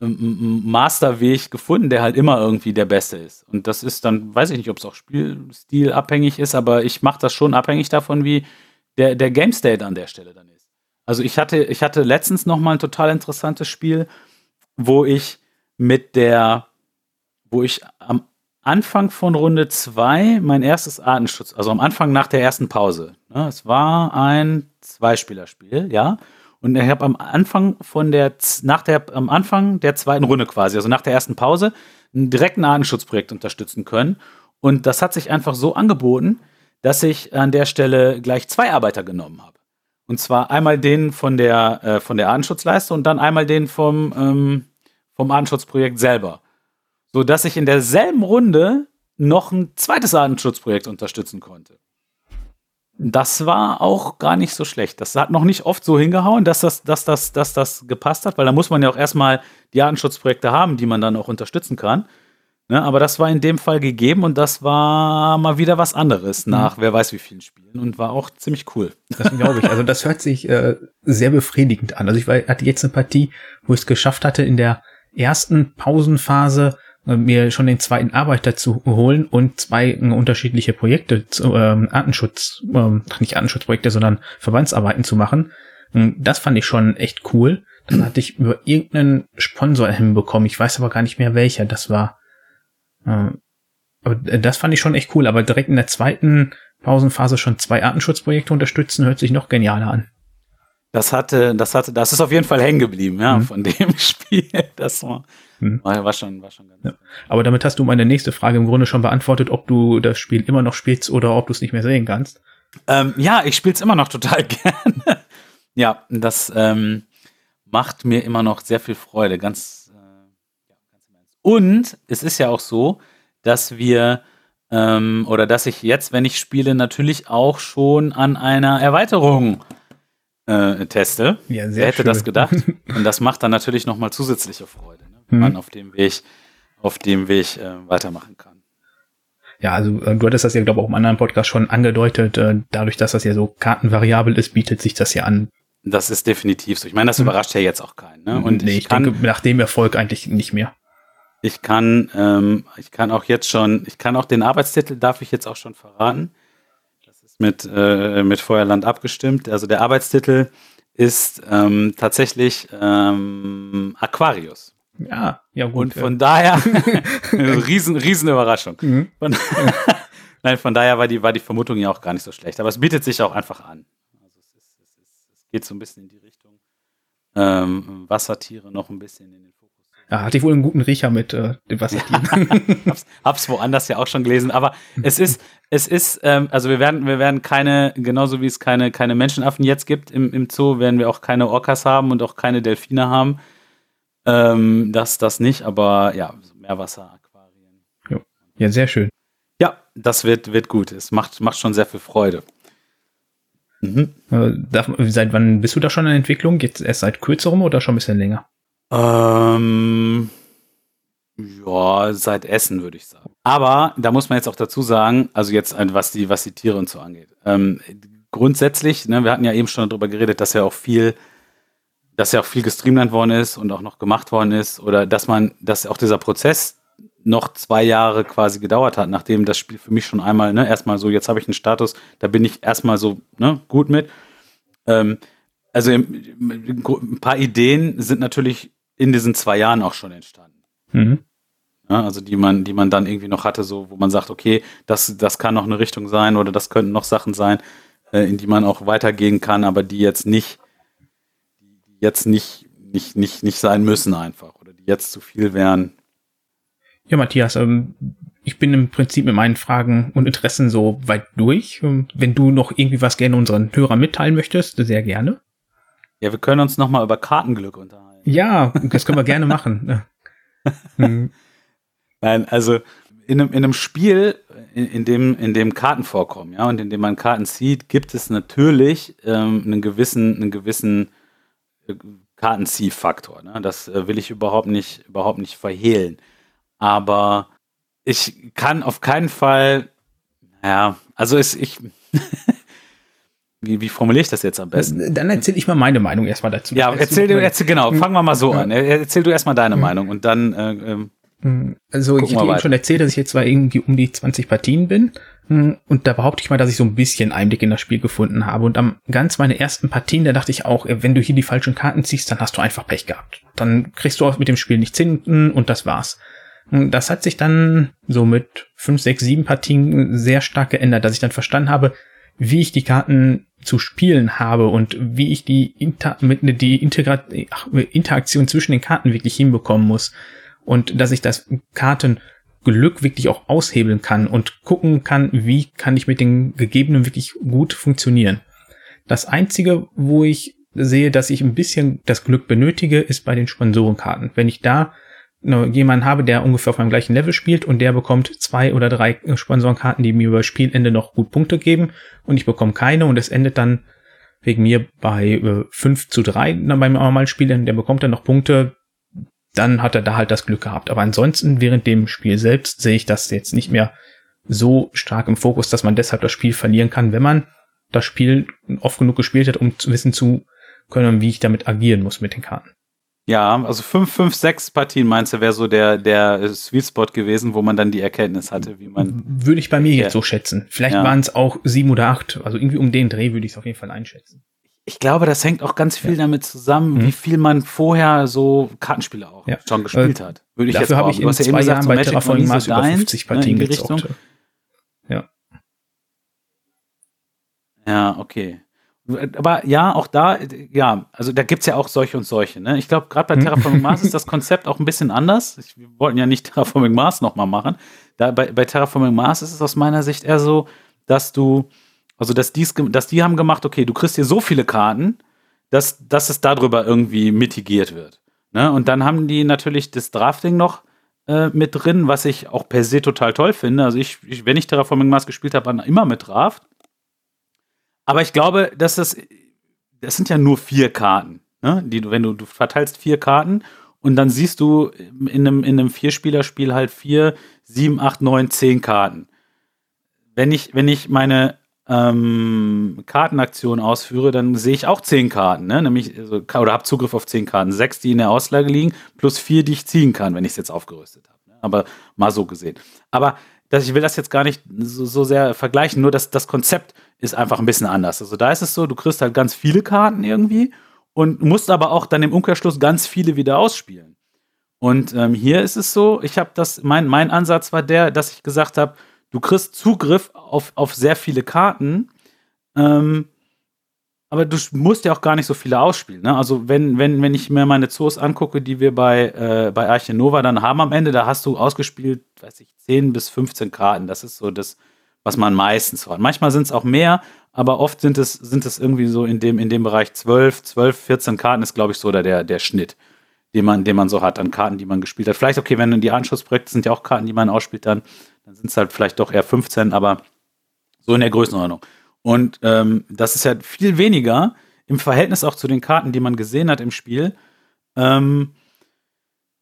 Masterweg gefunden, der halt immer irgendwie der beste ist. Und das ist dann, weiß ich nicht, ob es auch Spielstil abhängig ist, aber ich mache das schon abhängig davon, wie der, der Game State an der Stelle dann ist. Also ich hatte, ich hatte letztens noch mal ein total interessantes Spiel, wo ich mit der, wo ich am Anfang von Runde 2 mein erstes Artenschutz, also am Anfang nach der ersten Pause. Ne, es war ein Zweispielerspiel, ja. Und ich habe am Anfang von der, nach der, am Anfang der zweiten Runde quasi, also nach der ersten Pause, ein direkten Artenschutzprojekt unterstützen können. Und das hat sich einfach so angeboten, dass ich an der Stelle gleich zwei Arbeiter genommen habe. Und zwar einmal den von der, äh, von der Artenschutzleiste und dann einmal den vom, ähm, vom Artenschutzprojekt selber. So dass ich in derselben Runde noch ein zweites Artenschutzprojekt unterstützen konnte. Das war auch gar nicht so schlecht. Das hat noch nicht oft so hingehauen, dass das, dass das, dass das gepasst hat, weil da muss man ja auch erstmal die Artenschutzprojekte haben, die man dann auch unterstützen kann. Ne, aber das war in dem Fall gegeben und das war mal wieder was anderes mhm. nach mhm. wer weiß wie vielen Spielen und war auch ziemlich cool. Das glaube ich. Also das hört sich äh, sehr befriedigend an. Also ich war, hatte jetzt eine Partie, wo ich es geschafft hatte, in der ersten Pausenphase mir schon den zweiten Arbeiter zu holen und zwei äh, unterschiedliche Projekte, zu, ähm, Artenschutz, ähm, nicht Artenschutzprojekte, sondern Verbandsarbeiten zu machen. Das fand ich schon echt cool. Dann hatte ich über irgendeinen Sponsor hinbekommen. Ich weiß aber gar nicht mehr welcher das war. Ähm, aber das fand ich schon echt cool. Aber direkt in der zweiten Pausenphase schon zwei Artenschutzprojekte unterstützen, hört sich noch genialer an. Das hatte, das hatte, das ist auf jeden Fall hängen geblieben, ja, mhm. von dem Spiel. Das war, mhm. war, schon, war schon ganz. Ja. Aber damit hast du meine nächste Frage im Grunde schon beantwortet, ob du das Spiel immer noch spielst oder ob du es nicht mehr sehen kannst. Ähm, ja, ich spiele es immer noch total gerne. ja, das ähm, macht mir immer noch sehr viel Freude. Ganz, äh, Und es ist ja auch so, dass wir ähm, oder dass ich jetzt, wenn ich spiele, natürlich auch schon an einer Erweiterung äh, teste. Ja, sehr Wer hätte schön. das gedacht? Und das macht dann natürlich nochmal zusätzliche Freude, mhm. man auf dem Weg, auf dem Weg äh, weitermachen kann. Ja, also äh, du hattest das ja, glaube ich, auch im anderen Podcast schon angedeutet. Äh, dadurch, dass das ja so kartenvariabel ist, bietet sich das ja an. Das ist definitiv so. Ich meine, das mhm. überrascht ja jetzt auch keinen. Ne? Und nee, ich, ich kann, denke, nach dem Erfolg eigentlich nicht mehr. Ich kann, ähm, ich kann auch jetzt schon, ich kann auch den Arbeitstitel, darf ich jetzt auch schon verraten mit, äh, mit Feuerland abgestimmt. Also der Arbeitstitel ist ähm, tatsächlich ähm, Aquarius. Ja, ja gut. Und von ja. daher, riesen, riesen Überraschung. Mhm. Von, Nein, von daher war die, war die Vermutung ja auch gar nicht so schlecht. Aber es bietet sich auch einfach an. Also es, ist, es, ist, es geht so ein bisschen in die Richtung ähm, Wassertiere noch ein bisschen in den ja, hatte ich wohl einen guten Riecher mit äh, dem Wassertier. hab's, hab's woanders ja auch schon gelesen, aber es ist, es ist, ähm, also wir werden, wir werden keine, genauso wie es keine, keine Menschenaffen jetzt gibt im, im Zoo, werden wir auch keine Orcas haben und auch keine Delfine haben. Ähm, das, das nicht, aber ja, Meerwasser, Aquarien. Jo. Ja, sehr schön. Ja, das wird, wird gut. Es macht, macht schon sehr viel Freude. Mhm. Äh, darf, seit wann bist du da schon in Entwicklung? Jetzt erst seit kürzerem oder schon ein bisschen länger? Ähm, ja, seit Essen würde ich sagen. Aber da muss man jetzt auch dazu sagen, also jetzt was die, was die Tiere und so angeht. Ähm, grundsätzlich, ne, wir hatten ja eben schon darüber geredet, dass ja auch viel, dass ja auch viel gestreamlined worden ist und auch noch gemacht worden ist oder dass man, dass auch dieser Prozess noch zwei Jahre quasi gedauert hat, nachdem das Spiel für mich schon einmal, ne, erstmal so, jetzt habe ich einen Status, da bin ich erstmal so, ne, gut mit. Ähm, also ein paar Ideen sind natürlich in diesen zwei Jahren auch schon entstanden. Mhm. Ja, also die man, die man dann irgendwie noch hatte, so wo man sagt, okay, das, das kann noch eine Richtung sein oder das könnten noch Sachen sein, äh, in die man auch weitergehen kann, aber die jetzt nicht, jetzt nicht, nicht, nicht, nicht sein müssen einfach oder die jetzt zu viel wären. Ja, Matthias, ähm, ich bin im Prinzip mit meinen Fragen und Interessen so weit durch. Ähm, wenn du noch irgendwie was gerne unseren Hörern mitteilen möchtest, sehr gerne. Ja, wir können uns noch mal über Kartenglück unterhalten. Ja, das können wir gerne machen. Hm. Nein, also in einem, in einem Spiel, in, in, dem, in dem Karten vorkommen, ja, und in dem man Karten zieht, gibt es natürlich ähm, einen gewissen, einen gewissen Kartenziehfaktor. Ne? Das äh, will ich überhaupt nicht, überhaupt nicht verhehlen. Aber ich kann auf keinen Fall, ja, also es, ich, Wie, wie formuliere ich das jetzt am besten? Dann erzähle ich mal meine Meinung erstmal dazu. Ja, erzähl du, erzähl, genau, fangen wir mal so an. Erzähl du erstmal deine Meinung und dann äh, hm, also ich habe schon erzählt, dass ich jetzt zwar irgendwie um die 20 Partien bin hm, und da behaupte ich mal, dass ich so ein bisschen Einblick in das Spiel gefunden habe und am ganz meine ersten Partien, da dachte ich auch, wenn du hier die falschen Karten ziehst, dann hast du einfach Pech gehabt. Dann kriegst du auch mit dem Spiel nichts hin und das war's. Hm, das hat sich dann so mit 5, 6, 7 Partien sehr stark geändert, dass ich dann verstanden habe, wie ich die Karten zu spielen habe und wie ich die, Inter mit, die Integra Interaktion zwischen den Karten wirklich hinbekommen muss und dass ich das Kartenglück wirklich auch aushebeln kann und gucken kann, wie kann ich mit den gegebenen wirklich gut funktionieren. Das einzige, wo ich sehe, dass ich ein bisschen das Glück benötige, ist bei den Sponsorenkarten. Wenn ich da jemanden habe, der ungefähr auf meinem gleichen Level spielt und der bekommt zwei oder drei Sponsorenkarten, die mir über Spielende noch gut Punkte geben und ich bekomme keine und es endet dann wegen mir bei äh, 5 zu 3 dann beim normalen Spiel, der bekommt dann noch Punkte, dann hat er da halt das Glück gehabt. Aber ansonsten während dem Spiel selbst sehe ich das jetzt nicht mehr so stark im Fokus, dass man deshalb das Spiel verlieren kann, wenn man das Spiel oft genug gespielt hat, um zu wissen zu können, wie ich damit agieren muss mit den Karten. Ja, also 5, 5, 6 Partien meinst du, wäre so der, der Sweet Spot gewesen, wo man dann die Erkenntnis hatte, wie man. Würde ich bei mir jetzt so schätzen. Vielleicht ja. waren es auch sieben oder acht. Also irgendwie um den Dreh würde ich es auf jeden Fall einschätzen. Ich glaube, das hängt auch ganz viel ja. damit zusammen, mhm. wie viel man vorher so Kartenspiele auch ja. schon gespielt äh, hat. Würde ich Dafür habe ich in zwei ja Jahren so bei Terraforming Mars über 50 ne, Partien ne, gezockt. Ja. Ja, okay. Aber ja, auch da, ja, also da gibt es ja auch solche und solche. Ne? Ich glaube, gerade bei mhm. Terraforming Mars ist das Konzept auch ein bisschen anders. Ich, wir wollten ja nicht Terraforming Mars nochmal machen. Da, bei, bei Terraforming Mars ist es aus meiner Sicht eher so, dass du also, dass, dies, dass die haben gemacht, okay, du kriegst hier so viele Karten, dass, dass es darüber irgendwie mitigiert wird. Ne? Und dann haben die natürlich das Drafting noch äh, mit drin, was ich auch per se total toll finde. Also, ich, ich wenn ich Terraforming Mars gespielt habe, dann immer mit Draft. Aber ich glaube, dass das, das sind ja nur vier Karten. Ne? Die, wenn du, du verteilst vier Karten und dann siehst du in einem, in einem Vierspielerspiel halt vier, sieben, acht, neun, zehn Karten. Wenn ich, wenn ich meine ähm, Kartenaktion ausführe, dann sehe ich auch zehn Karten, ne? Nämlich, also, oder habe Zugriff auf zehn Karten. Sechs, die in der Auslage liegen, plus vier, die ich ziehen kann, wenn ich es jetzt aufgerüstet habe. Ne? Aber mal so gesehen. Aber das, ich will das jetzt gar nicht so, so sehr vergleichen, nur dass das Konzept ist einfach ein bisschen anders. Also da ist es so, du kriegst halt ganz viele Karten irgendwie und musst aber auch dann im Umkehrschluss ganz viele wieder ausspielen. Und ähm, hier ist es so, ich habe das, mein, mein Ansatz war der, dass ich gesagt habe, du kriegst Zugriff auf, auf sehr viele Karten, ähm, aber du musst ja auch gar nicht so viele ausspielen. Ne? Also wenn, wenn, wenn ich mir meine Zoos angucke, die wir bei, äh, bei Arche Nova dann haben am Ende, da hast du ausgespielt, weiß ich, 10 bis 15 Karten. Das ist so das, was man meistens hat. Manchmal sind es auch mehr, aber oft sind es, sind es irgendwie so in dem, in dem Bereich 12, 12, 14 Karten ist, glaube ich, so der, der Schnitt, den man, den man so hat an Karten, die man gespielt hat. Vielleicht, okay, wenn die Anschlussprojekte sind ja auch Karten, die man ausspielt, dann dann sind es halt vielleicht doch eher 15, aber so in der Größenordnung. Und ähm, das ist ja viel weniger im Verhältnis auch zu den Karten, die man gesehen hat im Spiel. Ähm,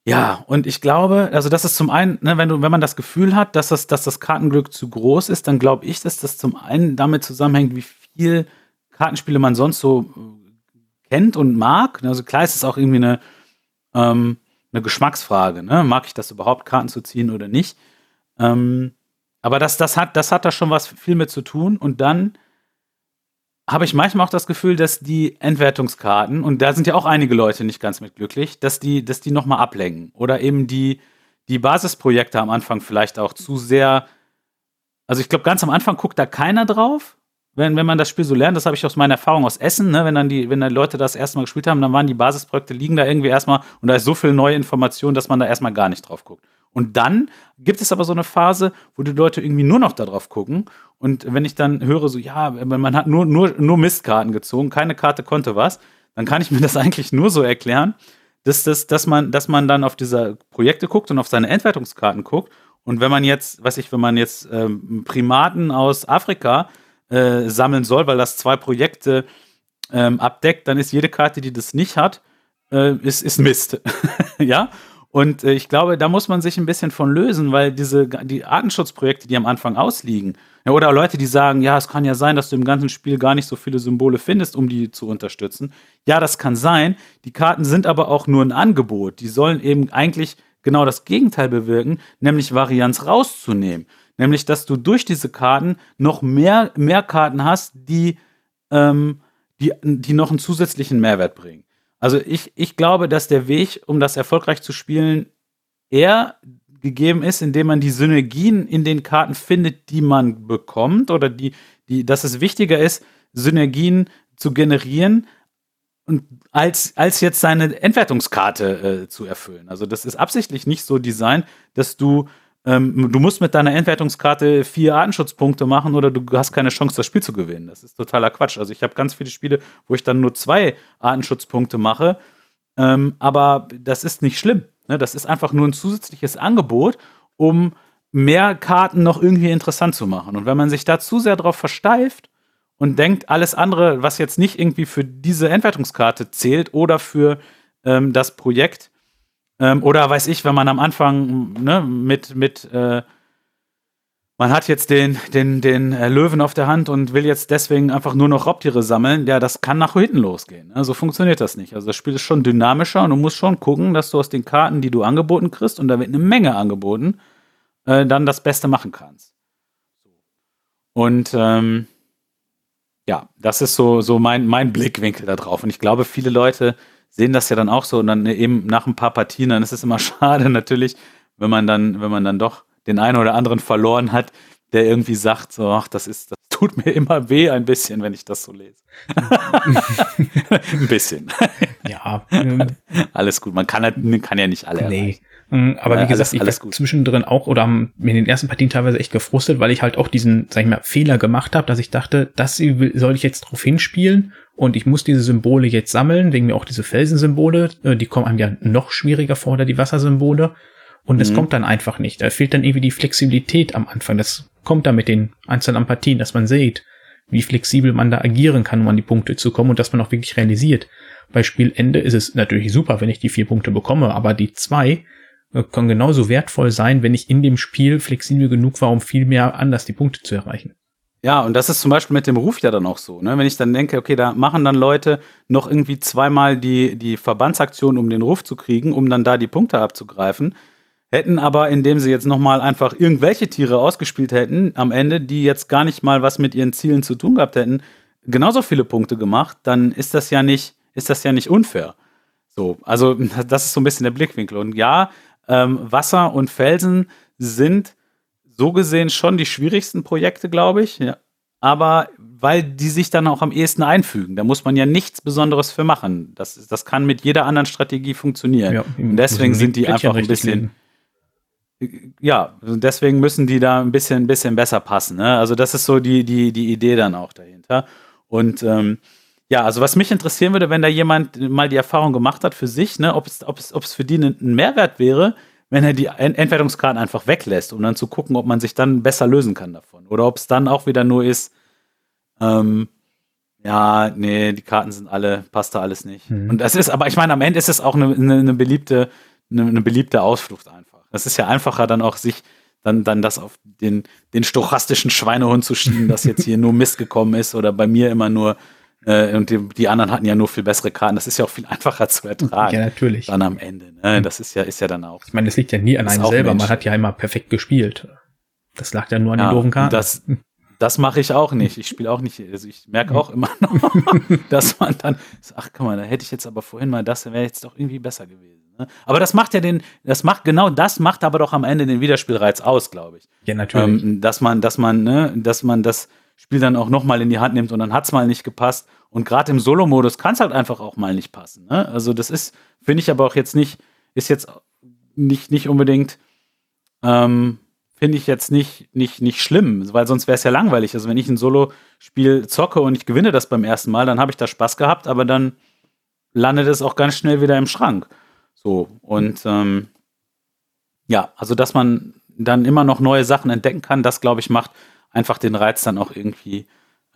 ja, und ich glaube, also das ist zum einen, ne, wenn du, wenn man das Gefühl hat, dass das, dass das Kartenglück zu groß ist, dann glaube ich, dass das zum einen damit zusammenhängt, wie viel Kartenspiele man sonst so äh, kennt und mag. Also klar ist es auch irgendwie eine, ähm, eine Geschmacksfrage, ne? Mag ich das überhaupt, Karten zu ziehen oder nicht? Ähm, aber das, das, hat, das hat da schon was viel mit zu tun. Und dann habe ich manchmal auch das Gefühl, dass die Entwertungskarten, und da sind ja auch einige Leute nicht ganz mit glücklich, dass die, dass die nochmal ablenken. Oder eben die, die Basisprojekte am Anfang vielleicht auch zu sehr. Also ich glaube, ganz am Anfang guckt da keiner drauf, wenn, wenn man das Spiel so lernt. Das habe ich aus meiner Erfahrung aus Essen, ne? wenn dann die, wenn dann Leute das erstmal gespielt haben, dann waren die Basisprojekte liegen da irgendwie erstmal und da ist so viel neue Information, dass man da erstmal gar nicht drauf guckt. Und dann gibt es aber so eine Phase, wo die Leute irgendwie nur noch darauf gucken. Und wenn ich dann höre, so, ja, man hat nur, nur, nur Mistkarten gezogen, keine Karte konnte was, dann kann ich mir das eigentlich nur so erklären, dass, das, dass, man, dass man dann auf diese Projekte guckt und auf seine Endwertungskarten guckt. Und wenn man jetzt, was ich, wenn man jetzt ähm, Primaten aus Afrika äh, sammeln soll, weil das zwei Projekte ähm, abdeckt, dann ist jede Karte, die das nicht hat, äh, ist, ist Mist. ja? Und äh, ich glaube, da muss man sich ein bisschen von lösen, weil diese die Artenschutzprojekte, die am Anfang ausliegen, ja, oder Leute, die sagen, ja, es kann ja sein, dass du im ganzen Spiel gar nicht so viele Symbole findest, um die zu unterstützen. Ja, das kann sein. Die Karten sind aber auch nur ein Angebot. Die sollen eben eigentlich genau das Gegenteil bewirken, nämlich Varianz rauszunehmen. Nämlich, dass du durch diese Karten noch mehr, mehr Karten hast, die, ähm, die, die noch einen zusätzlichen Mehrwert bringen. Also ich, ich glaube, dass der Weg, um das erfolgreich zu spielen, eher gegeben ist, indem man die Synergien in den Karten findet, die man bekommt oder die, die, dass es wichtiger ist, Synergien zu generieren und als, als jetzt seine Entwertungskarte äh, zu erfüllen. Also das ist absichtlich nicht so designt, dass du ähm, du musst mit deiner Endwertungskarte vier Artenschutzpunkte machen oder du hast keine Chance, das Spiel zu gewinnen. Das ist totaler Quatsch. Also ich habe ganz viele Spiele, wo ich dann nur zwei Artenschutzpunkte mache. Ähm, aber das ist nicht schlimm. Ne? Das ist einfach nur ein zusätzliches Angebot, um mehr Karten noch irgendwie interessant zu machen. Und wenn man sich da zu sehr drauf versteift und denkt, alles andere, was jetzt nicht irgendwie für diese Endwertungskarte zählt oder für ähm, das Projekt, ähm, oder weiß ich, wenn man am Anfang ne, mit, mit äh, man hat jetzt den, den, den äh, Löwen auf der Hand und will jetzt deswegen einfach nur noch Raubtiere sammeln, ja, das kann nach hinten losgehen. Ne? So funktioniert das nicht. Also das Spiel ist schon dynamischer und du musst schon gucken, dass du aus den Karten, die du angeboten kriegst, und da wird eine Menge angeboten, äh, dann das Beste machen kannst. Und ähm, ja, das ist so, so mein, mein Blickwinkel da drauf. Und ich glaube, viele Leute sehen das ja dann auch so und dann eben nach ein paar Partien, dann ist es immer schade natürlich, wenn man dann, wenn man dann doch den einen oder anderen verloren hat, der irgendwie sagt, so, ach, das ist, das tut mir immer weh ein bisschen, wenn ich das so lese. ein bisschen. Ja. Ähm, alles gut. Man kann, halt, kann ja nicht alle. Nee. Erreichen. Mm, aber wie gesagt, alles, alles ich zwischendrin auch oder in den ersten Partien teilweise echt gefrustet, weil ich halt auch diesen, sag ich mal, Fehler gemacht habe, dass ich dachte, das soll ich jetzt drauf hinspielen und ich muss diese Symbole jetzt sammeln, wegen mir auch diese Felsensymbole, äh, die kommen einem ja noch schwieriger vor, oder die Wassersymbole. Und es mhm. kommt dann einfach nicht. Da fehlt dann irgendwie die Flexibilität am Anfang. Das kommt da mit den einzelnen Partien, dass man sieht, wie flexibel man da agieren kann, um an die Punkte zu kommen und dass man auch wirklich realisiert. Bei Spielende ist es natürlich super, wenn ich die vier Punkte bekomme, aber die zwei äh, können genauso wertvoll sein, wenn ich in dem Spiel flexibel genug war, um viel mehr anders die Punkte zu erreichen. Ja, und das ist zum Beispiel mit dem Ruf ja dann auch so. Ne? Wenn ich dann denke, okay, da machen dann Leute noch irgendwie zweimal die, die Verbandsaktion, um den Ruf zu kriegen, um dann da die Punkte abzugreifen. Hätten aber, indem sie jetzt nochmal einfach irgendwelche Tiere ausgespielt hätten, am Ende, die jetzt gar nicht mal was mit ihren Zielen zu tun gehabt hätten, genauso viele Punkte gemacht, dann ist das ja nicht, ist das ja nicht unfair. So, also das ist so ein bisschen der Blickwinkel. Und ja, ähm, Wasser und Felsen sind so gesehen schon die schwierigsten Projekte, glaube ich. Ja. Aber weil die sich dann auch am ehesten einfügen. Da muss man ja nichts Besonderes für machen. Das, das kann mit jeder anderen Strategie funktionieren. Ja, und deswegen sind die einfach ein bisschen. Leben. Ja, deswegen müssen die da ein bisschen, ein bisschen besser passen. Ne? Also, das ist so die, die, die Idee dann auch dahinter. Und ähm, ja, also was mich interessieren würde, wenn da jemand mal die Erfahrung gemacht hat für sich, ne, ob es, ob es, ob es für die ein Mehrwert wäre, wenn er die Entwertungskarten einfach weglässt, um dann zu gucken, ob man sich dann besser lösen kann davon. Oder ob es dann auch wieder nur ist, ähm, ja, nee, die Karten sind alle, passt da alles nicht. Mhm. Und das ist, aber ich meine, am Ende ist es auch eine, eine, eine beliebte, eine, eine, beliebte Ausflucht einfach. Es ist ja einfacher, dann auch sich dann, dann das auf den, den stochastischen Schweinehund zu schieben, dass jetzt hier nur Mist gekommen ist oder bei mir immer nur äh, und die, die, anderen hatten ja nur viel bessere Karten. Das ist ja auch viel einfacher zu ertragen. Ja, natürlich. Dann am Ende. Ne? Das ist ja, ist ja dann auch. Ich meine, es liegt ja nie an einem selber. Mensch. Man hat ja immer perfekt gespielt. Das lag ja nur an ja, den doofen Karten. Das, das mache ich auch nicht. Ich spiele auch nicht. Also ich merke auch immer noch, dass man dann, ach guck mal, da hätte ich jetzt aber vorhin mal das, wäre jetzt doch irgendwie besser gewesen. Ne? Aber das macht ja den, das macht genau das macht aber doch am Ende den Wiederspielreiz aus, glaube ich. Ja, natürlich. Ähm, dass man, dass man, ne, dass man das Spiel dann auch nochmal in die Hand nimmt und dann hat es mal nicht gepasst. Und gerade im Solo-Modus kann es halt einfach auch mal nicht passen. Ne? Also das ist, finde ich aber auch jetzt nicht, ist jetzt nicht, nicht unbedingt, ähm, finde ich jetzt nicht, nicht, nicht schlimm, weil sonst wäre es ja langweilig. Also wenn ich ein Solo-Spiel zocke und ich gewinne das beim ersten Mal, dann habe ich da Spaß gehabt, aber dann landet es auch ganz schnell wieder im Schrank. So, und ähm, ja, also dass man dann immer noch neue Sachen entdecken kann, das glaube ich macht einfach den Reiz dann auch irgendwie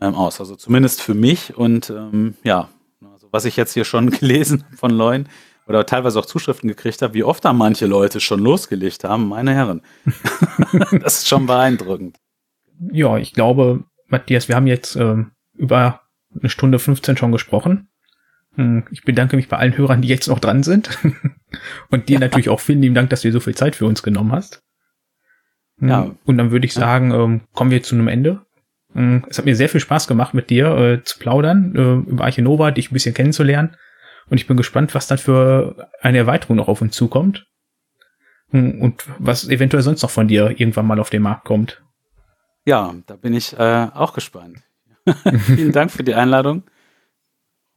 ähm, aus. Also zumindest für mich und ähm, ja, also was ich jetzt hier schon gelesen von Leuen oder teilweise auch Zuschriften gekriegt habe, wie oft da manche Leute schon losgelegt haben, meine Herren. das ist schon beeindruckend. Ja, ich glaube, Matthias, wir haben jetzt äh, über eine Stunde 15 schon gesprochen. Hm, ich bedanke mich bei allen Hörern, die jetzt noch dran sind. Und dir natürlich auch vielen lieben Dank, dass du so viel Zeit für uns genommen hast. Ja. Und dann würde ich sagen, ähm, kommen wir zu einem Ende. Hm, es hat mir sehr viel Spaß gemacht, mit dir äh, zu plaudern, äh, über Arche Nova, dich ein bisschen kennenzulernen. Und ich bin gespannt, was dann für eine Erweiterung noch auf uns zukommt. Und was eventuell sonst noch von dir irgendwann mal auf den Markt kommt. Ja, da bin ich äh, auch gespannt. Vielen Dank für die Einladung.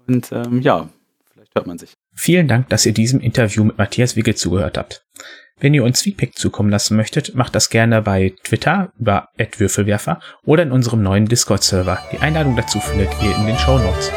Und ähm, ja, vielleicht hört man sich. Vielen Dank, dass ihr diesem Interview mit Matthias Wigge zugehört habt. Wenn ihr uns Feedback zukommen lassen möchtet, macht das gerne bei Twitter über @würfelwerfer oder in unserem neuen Discord-Server. Die Einladung dazu findet ihr in den Show Notes.